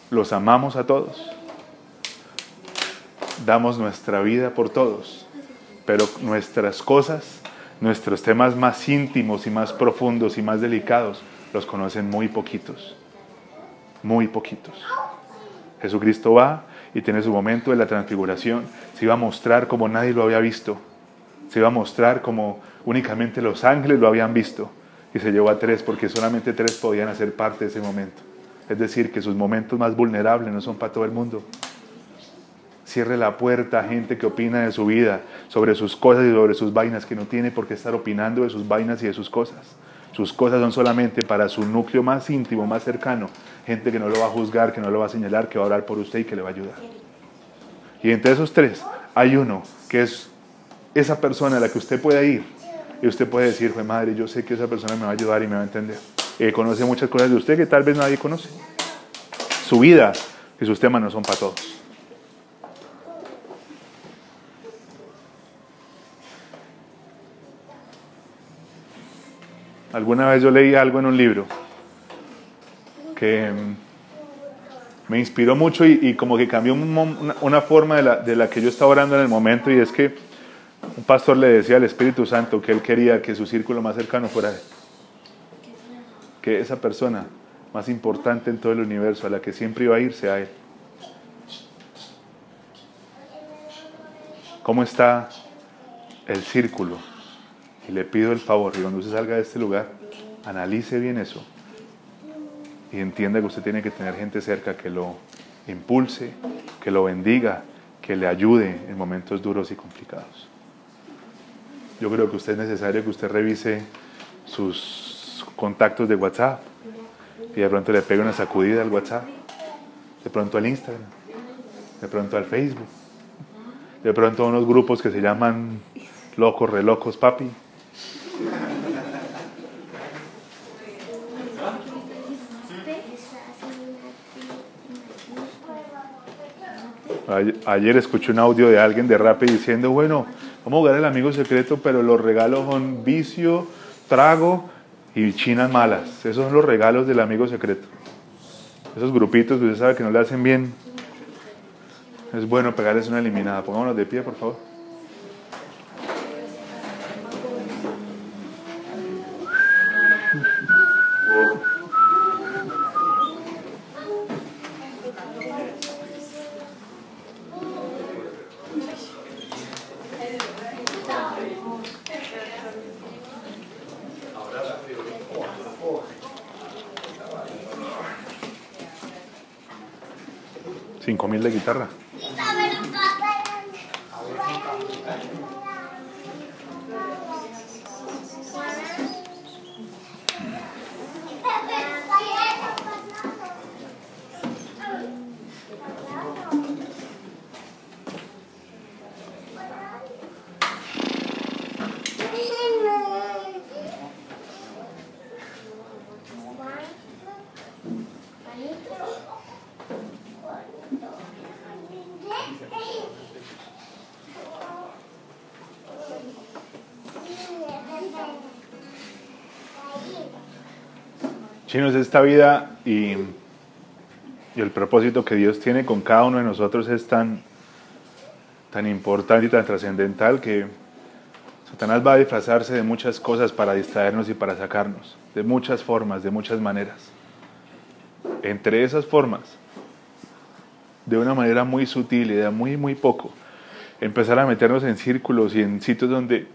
Los amamos a todos. Damos nuestra vida por todos. Pero nuestras cosas, nuestros temas más íntimos y más profundos y más delicados, los conocen muy poquitos. Muy poquitos. Jesucristo va y tiene su momento de la transfiguración. Se iba a mostrar como nadie lo había visto. Se iba a mostrar como únicamente los ángeles lo habían visto. Y se llevó a tres porque solamente tres podían hacer parte de ese momento. Es decir, que sus momentos más vulnerables no son para todo el mundo. Cierre la puerta a gente que opina de su vida, sobre sus cosas y sobre sus vainas, que no tiene por qué estar opinando de sus vainas y de sus cosas. Sus cosas son solamente para su núcleo más íntimo, más cercano. Gente que no lo va a juzgar, que no lo va a señalar, que va a orar por usted y que le va a ayudar. Y entre esos tres hay uno que es esa persona a la que usted puede ir. Y usted puede decir, fue madre, yo sé que esa persona me va a ayudar y me va a entender. Eh, conoce muchas cosas de usted que tal vez nadie conoce. Su vida y sus temas no son para todos. Alguna vez yo leí algo en un libro que mm, me inspiró mucho y, como que cambió una, forma de la, de la que yo estaba orando en el momento y es que un pastor le decía al Espíritu Santo que él quería que su círculo más cercano fuera él que esa persona más importante en todo el universo, a la que siempre iba a ir, sea Él. ¿Cómo está el círculo? Y le pido el favor, y cuando usted salga de este lugar, analice bien eso y entienda que usted tiene que tener gente cerca que lo impulse, que lo bendiga, que le ayude en momentos duros y complicados. Yo creo que usted es necesario que usted revise sus contactos de WhatsApp y de pronto le pega una sacudida al WhatsApp, de pronto al Instagram, de pronto al Facebook, de pronto a unos grupos que se llaman locos, relocos, papi. Ayer escuché un audio de alguien de Rappi diciendo, bueno, vamos a jugar el amigo secreto, pero los regalos son vicio, trago y chinas malas. Esos son los regalos del amigo secreto. Esos grupitos que usted sabe que no le hacen bien. Es bueno pegarles una eliminada. Pongámonos de pie, por favor. Esta vida y, el propósito que Dios tiene con cada uno de nosotros es tan, tan importante y tan trascendental que Satanás va a disfrazarse de muchas cosas para distraernos y para sacarnos, de muchas formas, de muchas maneras. Entre esas formas, de una manera muy sutil y de muy, muy poco, empezar a meternos en círculos y en sitios donde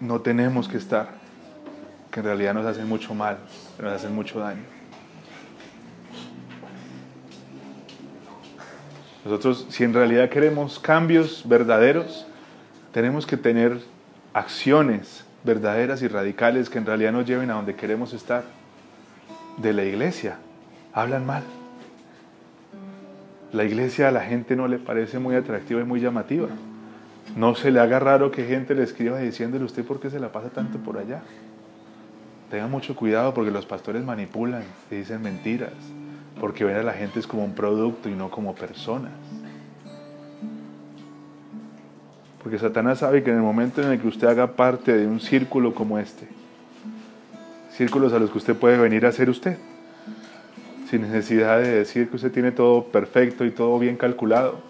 no tenemos que estar que en realidad nos hacen mucho mal, nos hacen mucho daño. Nosotros, si en realidad queremos cambios verdaderos, tenemos que tener acciones verdaderas y radicales que en realidad nos lleven a donde queremos estar. De la iglesia, hablan mal. La iglesia a la gente no le parece muy atractiva y muy llamativa. No se le haga raro que gente le escriba diciéndole usted por qué se la pasa tanto por allá. Tenga mucho cuidado porque los pastores manipulan y dicen mentiras, porque ven a la gente como un producto y no como personas. Porque Satanás sabe que en el momento en el que usted haga parte de un círculo como este, círculos a los que usted puede venir a ser usted, sin necesidad de decir que usted tiene todo perfecto y todo bien calculado.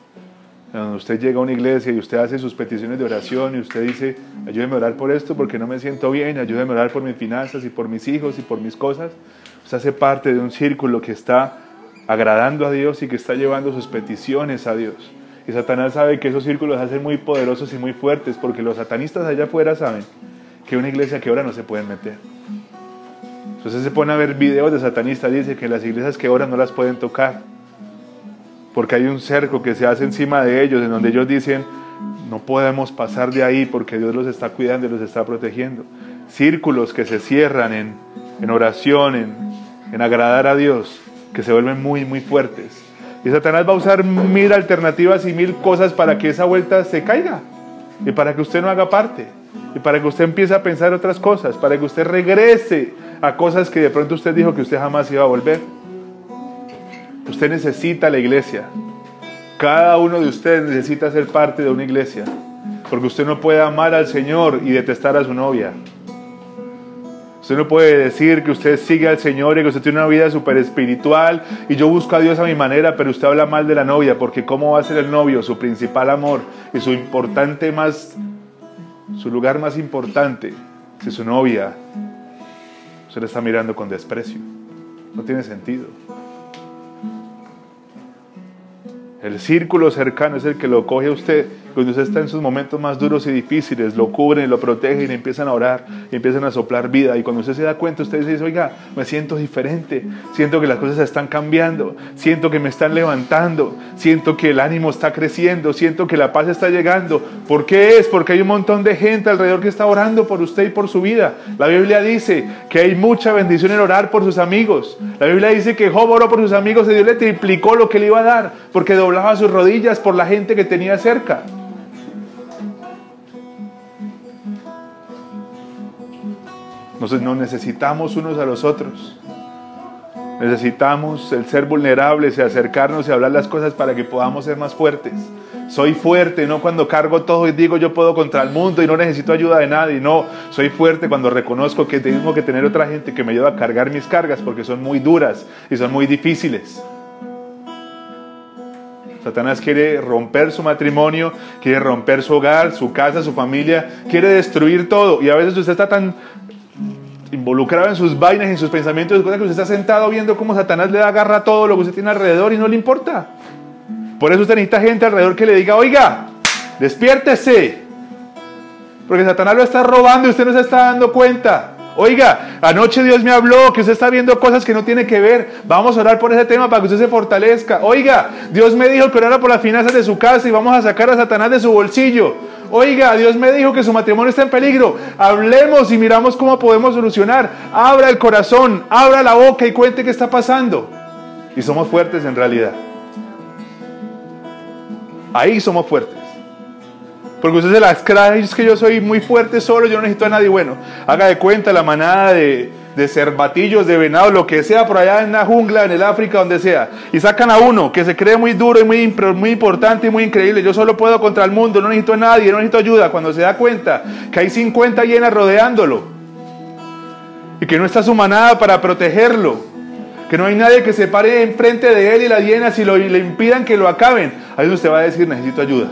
Cuando usted llega a una iglesia y usted hace sus peticiones de oración y usted dice, ayúdeme a orar por esto porque no me siento bien, ayúdeme a orar por mis finanzas y por mis hijos y por mis cosas, usted hace parte de un círculo que está agradando a Dios y que está llevando sus peticiones a Dios. Y Satanás sabe que esos círculos hacen muy poderosos y muy fuertes porque los satanistas allá afuera saben que una iglesia que ora no se pueden meter. Entonces se pone a ver videos de satanistas, dice que las iglesias que oran no las pueden tocar, porque hay un cerco que se hace encima de ellos, en donde ellos dicen, no podemos pasar de ahí porque Dios los está cuidando y los está protegiendo. Círculos que se cierran en, en oración, en, en agradar a Dios, que se vuelven muy, muy fuertes. Y Satanás va a usar mil alternativas y mil cosas para que esa vuelta se caiga y para que usted no haga parte y para que usted empiece a pensar otras cosas, para que usted regrese a cosas que de pronto usted dijo que usted jamás iba a volver. Usted necesita la iglesia. Cada uno de ustedes necesita ser parte de una iglesia, porque usted no puede amar al Señor y detestar a su novia. Usted no puede decir que usted sigue al Señor y que usted tiene una vida súper espiritual y yo busco a Dios a mi manera, pero usted habla mal de la novia, porque ¿cómo va a ser el novio su principal amor y su importante más, su lugar más importante, si su novia usted le está mirando con desprecio? No tiene sentido. El círculo cercano es el que lo coge a usted cuando usted está en sus momentos más duros y difíciles, lo cubren lo protegen y empiezan a orar y empiezan a soplar vida. Y cuando usted se da cuenta, usted dice, oiga, me siento diferente, siento que las cosas están cambiando, siento que me están levantando, siento que el ánimo está creciendo, siento que la paz está llegando. ¿Por qué es? Porque hay un montón de gente alrededor que está orando por usted y por su vida. La Biblia dice que hay mucha bendición en orar por sus amigos. La Biblia dice que Job oró por sus amigos y Dios le triplicó lo que le iba a dar porque doblaba sus rodillas por la gente que tenía cerca. Entonces nos necesitamos unos a los otros. Necesitamos el ser vulnerables y acercarnos y hablar las cosas para que podamos ser más fuertes. Soy fuerte, no cuando cargo todo y digo yo puedo contra el mundo y no necesito ayuda de nadie. No, soy fuerte cuando reconozco que tengo que tener otra gente que me ayude a cargar mis cargas porque son muy duras y son muy difíciles. Satanás quiere romper su matrimonio, quiere romper su hogar, su casa, su familia, quiere destruir todo. Y a veces usted está tan involucrado en sus vainas, en sus pensamientos, que usted está sentado viendo cómo Satanás le da garra a todo lo que usted tiene alrededor y no le importa. Por eso usted necesita gente alrededor que le diga, oiga, despiértese. Porque Satanás lo está robando y usted no se está dando cuenta. Oiga, anoche Dios me habló que usted está viendo cosas que no tiene que ver. Vamos a orar por ese tema para que usted se fortalezca. Oiga, Dios me dijo que orara por las finanzas de su casa y vamos a sacar a Satanás de su bolsillo. Oiga, Dios me dijo que su matrimonio está en peligro. Hablemos y miramos cómo podemos solucionar. Abra el corazón, abra la boca y cuente qué está pasando. Y somos fuertes en realidad. Ahí somos fuertes. Porque usted se las cree, es que yo soy muy fuerte solo, yo no necesito a nadie. Bueno, haga de cuenta la manada de, de cervatillos, de venado, lo que sea por allá en la jungla, en el África, donde sea. Y sacan a uno que se cree muy duro y muy, muy importante y muy increíble. Yo solo puedo contra el mundo, no necesito a nadie, no necesito ayuda. Cuando se da cuenta que hay 50 hienas rodeándolo y que no está su manada para protegerlo, que no hay nadie que se pare enfrente de él y las hienas y, lo, y le impidan que lo acaben, ahí usted va a decir necesito ayuda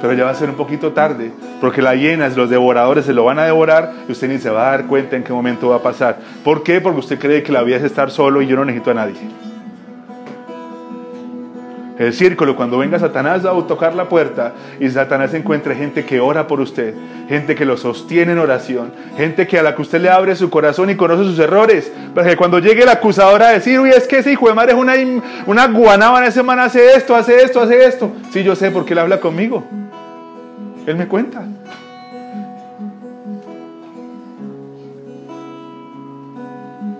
pero ya va a ser un poquito tarde, porque las hienas, los devoradores se lo van a devorar y usted ni se va a dar cuenta en qué momento va a pasar. ¿Por qué? Porque usted cree que la vida es estar solo y yo no necesito a nadie. El círculo, cuando venga Satanás a tocar la puerta y Satanás encuentre gente que ora por usted, gente que lo sostiene en oración, gente que a la que usted le abre su corazón y conoce sus errores, para que cuando llegue el acusador a decir, uy, es que ese hijo de madre es una, una guanábana, ese man hace esto, hace esto, hace esto. Sí, yo sé porque él habla conmigo. Él me cuenta.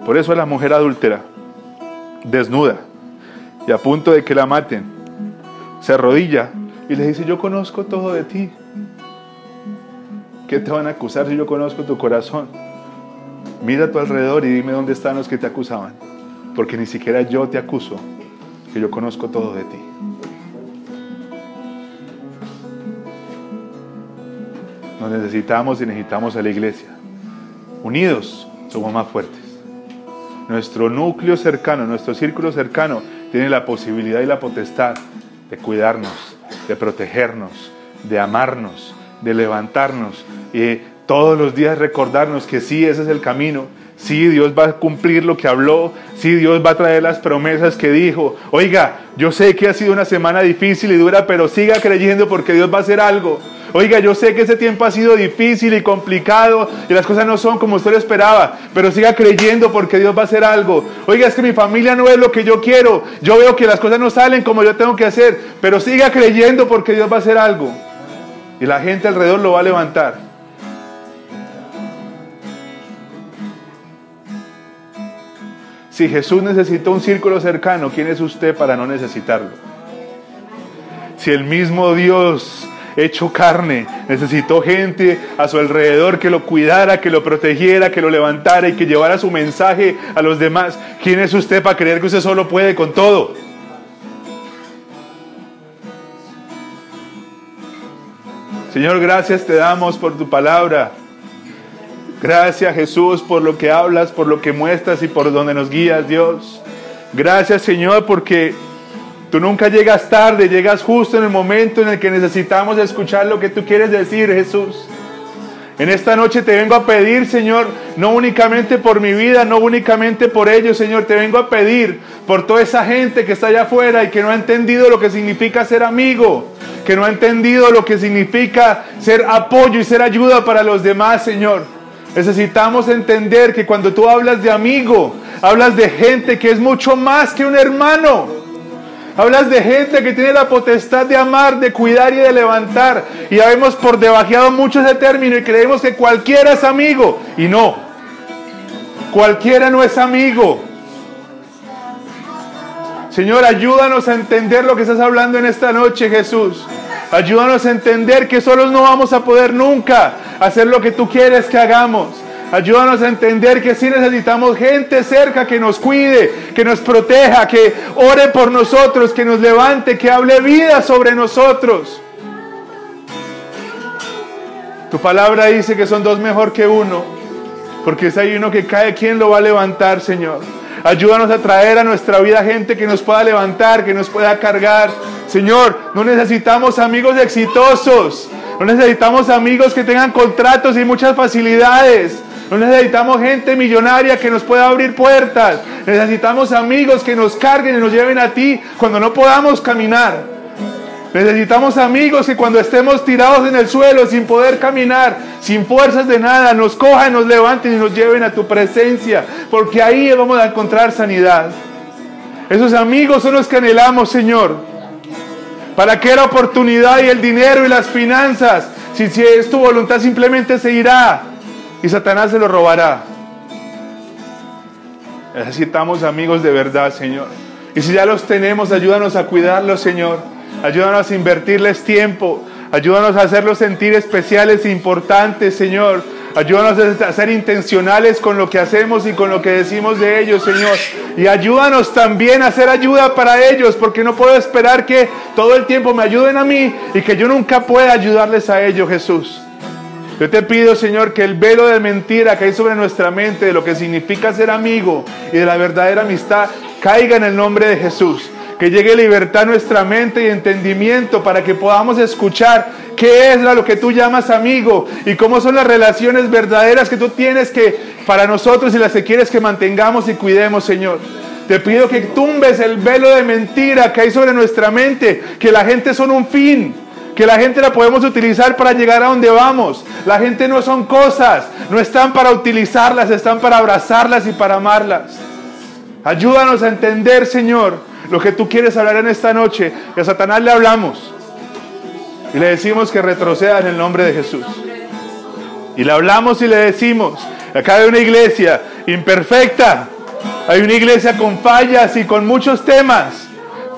Por eso la mujer adúltera, desnuda y a punto de que la maten, se arrodilla y le dice, yo conozco todo de ti. ¿Qué te van a acusar si yo conozco tu corazón? Mira a tu alrededor y dime dónde están los que te acusaban. Porque ni siquiera yo te acuso, que yo conozco todo de ti. Nos necesitamos y necesitamos a la iglesia. Unidos somos más fuertes. Nuestro núcleo cercano, nuestro círculo cercano, tiene la posibilidad y la potestad de cuidarnos, de protegernos, de amarnos, de levantarnos y todos los días recordarnos que sí, ese es el camino. Sí, Dios va a cumplir lo que habló. Sí, Dios va a traer las promesas que dijo. Oiga, yo sé que ha sido una semana difícil y dura, pero siga creyendo porque Dios va a hacer algo. Oiga, yo sé que ese tiempo ha sido difícil y complicado y las cosas no son como usted lo esperaba, pero siga creyendo porque Dios va a hacer algo. Oiga, es que mi familia no es lo que yo quiero. Yo veo que las cosas no salen como yo tengo que hacer, pero siga creyendo porque Dios va a hacer algo. Y la gente alrededor lo va a levantar. Si Jesús necesitó un círculo cercano, ¿quién es usted para no necesitarlo? Si el mismo Dios hecho carne necesitó gente a su alrededor que lo cuidara, que lo protegiera, que lo levantara y que llevara su mensaje a los demás, ¿quién es usted para creer que usted solo puede con todo? Señor, gracias te damos por tu palabra. Gracias Jesús por lo que hablas, por lo que muestras y por donde nos guías, Dios. Gracias Señor porque tú nunca llegas tarde, llegas justo en el momento en el que necesitamos escuchar lo que tú quieres decir, Jesús. En esta noche te vengo a pedir, Señor, no únicamente por mi vida, no únicamente por ellos, Señor, te vengo a pedir por toda esa gente que está allá afuera y que no ha entendido lo que significa ser amigo, que no ha entendido lo que significa ser apoyo y ser ayuda para los demás, Señor. Necesitamos entender que cuando tú hablas de amigo, hablas de gente que es mucho más que un hermano. Hablas de gente que tiene la potestad de amar, de cuidar y de levantar. Y ya hemos por debajeado mucho ese término y creemos que cualquiera es amigo. Y no, cualquiera no es amigo. Señor, ayúdanos a entender lo que estás hablando en esta noche, Jesús. Ayúdanos a entender que solos no vamos a poder nunca hacer lo que tú quieres que hagamos. Ayúdanos a entender que sí necesitamos gente cerca que nos cuide, que nos proteja, que ore por nosotros, que nos levante, que hable vida sobre nosotros. Tu palabra dice que son dos mejor que uno, porque si hay uno que cae, ¿quién lo va a levantar, Señor? Ayúdanos a traer a nuestra vida gente que nos pueda levantar, que nos pueda cargar. Señor, no necesitamos amigos exitosos. No necesitamos amigos que tengan contratos y muchas facilidades. No necesitamos gente millonaria que nos pueda abrir puertas. Necesitamos amigos que nos carguen y nos lleven a ti cuando no podamos caminar. Necesitamos amigos que cuando estemos tirados en el suelo sin poder caminar, sin fuerzas de nada, nos cojan, nos levanten y nos lleven a tu presencia, porque ahí vamos a encontrar sanidad. Esos amigos son los que anhelamos, Señor. ¿Para qué la oportunidad y el dinero y las finanzas? Si, si es tu voluntad simplemente se irá y Satanás se lo robará. Necesitamos amigos de verdad, Señor. Y si ya los tenemos, ayúdanos a cuidarlos, Señor. Ayúdanos a invertirles tiempo. Ayúdanos a hacerlos sentir especiales e importantes, Señor. Ayúdanos a ser intencionales con lo que hacemos y con lo que decimos de ellos, Señor. Y ayúdanos también a hacer ayuda para ellos, porque no puedo esperar que todo el tiempo me ayuden a mí y que yo nunca pueda ayudarles a ellos, Jesús. Yo te pido, Señor, que el velo de mentira que hay sobre nuestra mente, de lo que significa ser amigo y de la verdadera amistad, caiga en el nombre de Jesús que llegue libertad a nuestra mente y entendimiento para que podamos escuchar qué es lo que tú llamas amigo y cómo son las relaciones verdaderas que tú tienes que para nosotros y las que quieres que mantengamos y cuidemos, Señor. Te pido que tumbes el velo de mentira que hay sobre nuestra mente, que la gente son un fin, que la gente la podemos utilizar para llegar a donde vamos. La gente no son cosas, no están para utilizarlas, están para abrazarlas y para amarlas. Ayúdanos a entender, Señor, lo que tú quieres hablar en esta noche. Y a Satanás le hablamos. Y le decimos que retroceda en el nombre de Jesús. Y le hablamos y le decimos, acá hay una iglesia imperfecta, hay una iglesia con fallas y con muchos temas,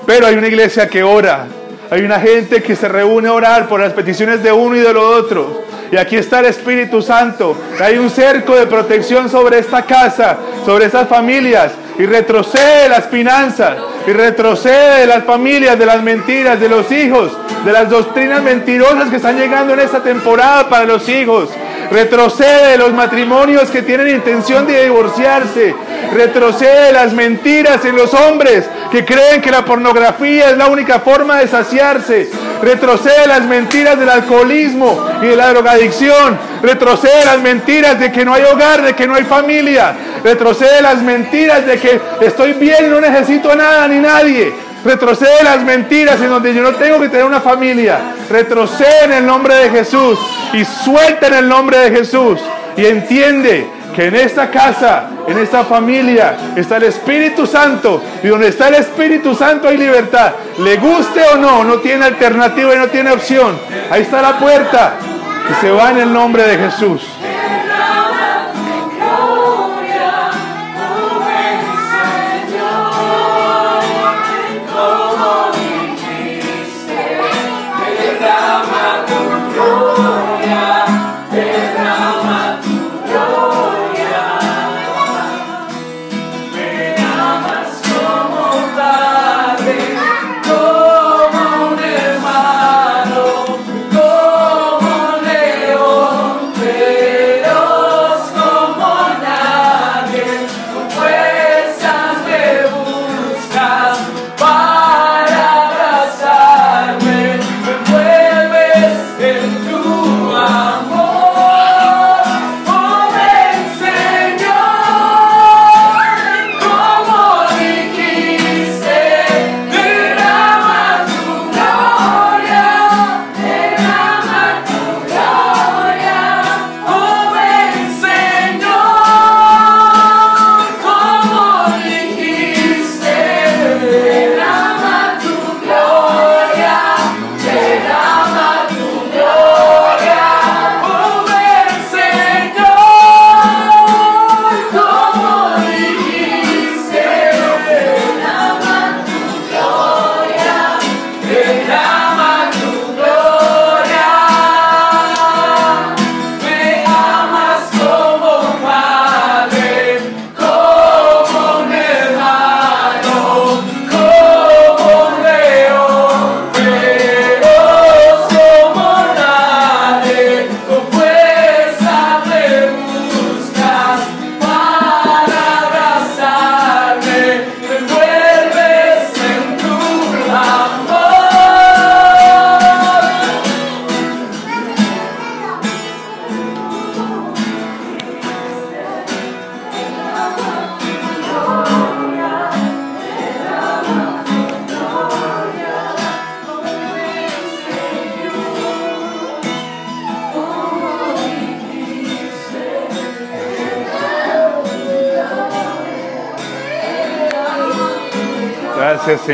pero hay una iglesia que ora, Hay una gente que se reúne a orar por las peticiones de uno y de los otros. Y aquí está el Espíritu Santo. Hay un cerco de protección sobre esta casa, sobre estas familias. Y retrocede las finanzas. Y retrocede las familias, de las mentiras, de los hijos, de las doctrinas mentirosas que están llegando en esta temporada para los hijos. Retrocede los matrimonios que tienen intención de divorciarse. Retrocede las mentiras en los hombres que creen que la pornografía es la única forma de saciarse. Retrocede las mentiras del alcoholismo y de la drogadicción. Retrocede las mentiras de que no hay hogar, de que no hay familia. Retrocede las mentiras de que estoy bien y no necesito nada ni nadie. Retrocede las mentiras en donde yo no tengo que tener una familia. Retrocede en el nombre de Jesús y suelta en el nombre de Jesús. Y entiende que en esta casa, en esta familia, está el Espíritu Santo. Y donde está el Espíritu Santo hay libertad. Le guste o no, no tiene alternativa y no tiene opción. Ahí está la puerta. Y se va en el nombre de Jesús.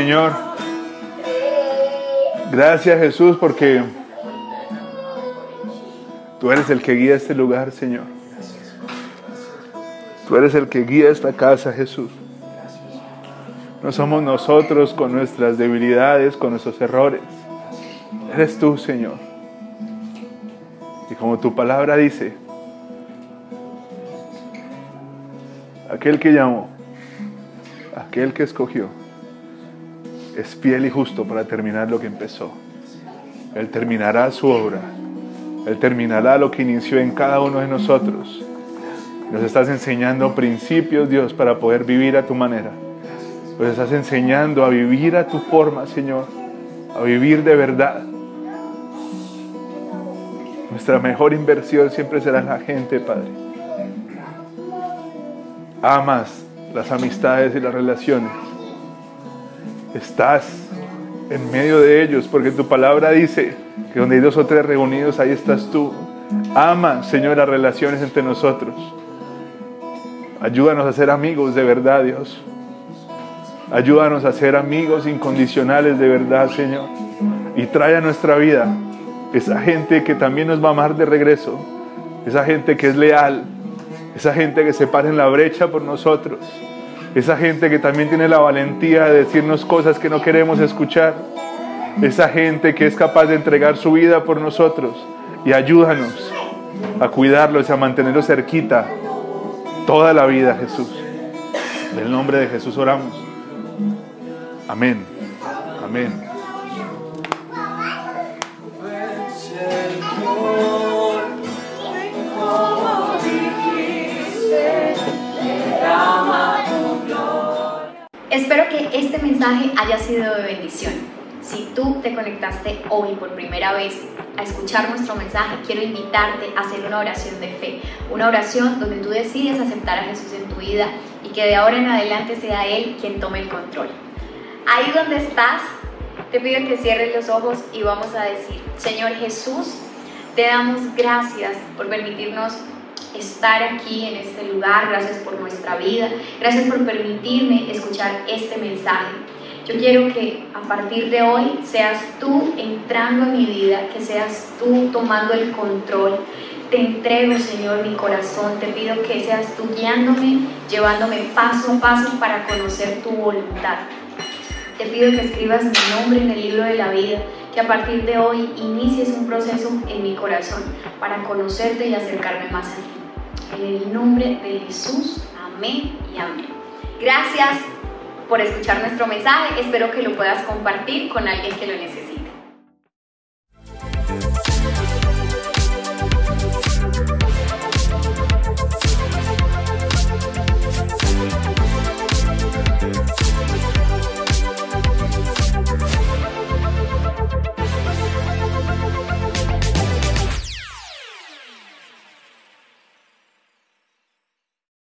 Señor. Gracias Jesús porque tú eres el que guía este lugar, Señor. Tú eres el que guía esta casa, Jesús. No somos nosotros con nuestras debilidades, con nuestros errores. Eres tú, Señor. Y como tu palabra dice, aquel que llamó, aquel que escogió, es fiel y justo para terminar lo que empezó. Él terminará su obra. Él terminará lo que inició en cada uno de nosotros. Nos estás enseñando principios, Dios, para poder vivir a tu manera. Nos estás enseñando a vivir a tu forma, Señor. A vivir de verdad. Nuestra mejor inversión siempre será la gente, Padre. Amas las amistades y las relaciones estás en medio de ellos, porque tu palabra dice que donde hay dos o tres reunidos, ahí estás tú. Ama, Señor, las relaciones entre nosotros. Ayúdanos a ser amigos de verdad, Dios. Ayúdanos a ser amigos incondicionales de verdad, Señor. Y trae a nuestra vida esa gente que también nos va a amar de regreso. Esa gente que es leal. Esa gente que se para en la brecha por nosotros esa gente que también tiene la valentía de decirnos cosas que no queremos escuchar. esa gente que es capaz de entregar su vida por nosotros y ayúdanos a cuidarlos y a mantenerlos cerquita toda la vida, Jesús. En el nombre de Jesús oramos. Amén. Amén. Espero que este mensaje haya sido de bendición. Si tú te conectaste hoy por primera vez a escuchar nuestro mensaje, quiero invitarte a hacer una oración de fe, una oración donde tú decides aceptar a Jesús en tu vida y que de ahora en adelante sea Él quien tome el control. Ahí donde estás, te pido que cierres los ojos y vamos a decir, Señor Jesús, te damos gracias por permitirnos estar aquí en este lugar, gracias por nuestra vida, gracias por permitirme escuchar este mensaje. Yo quiero que a partir de hoy seas tú entrando en mi vida, que seas tú tomando el control. Te entrego, Señor, mi corazón. Te pido que seas tú guiándome, llevándome paso a paso para conocer tu voluntad. Te pido que escribas mi nombre en el libro de la vida, que a partir de hoy inicies un proceso en mi corazón para conocerte y acercarme más a ti. En el nombre de Jesús, amén y amén. Gracias por escuchar nuestro mensaje. Espero que lo puedas compartir con alguien que lo necesite.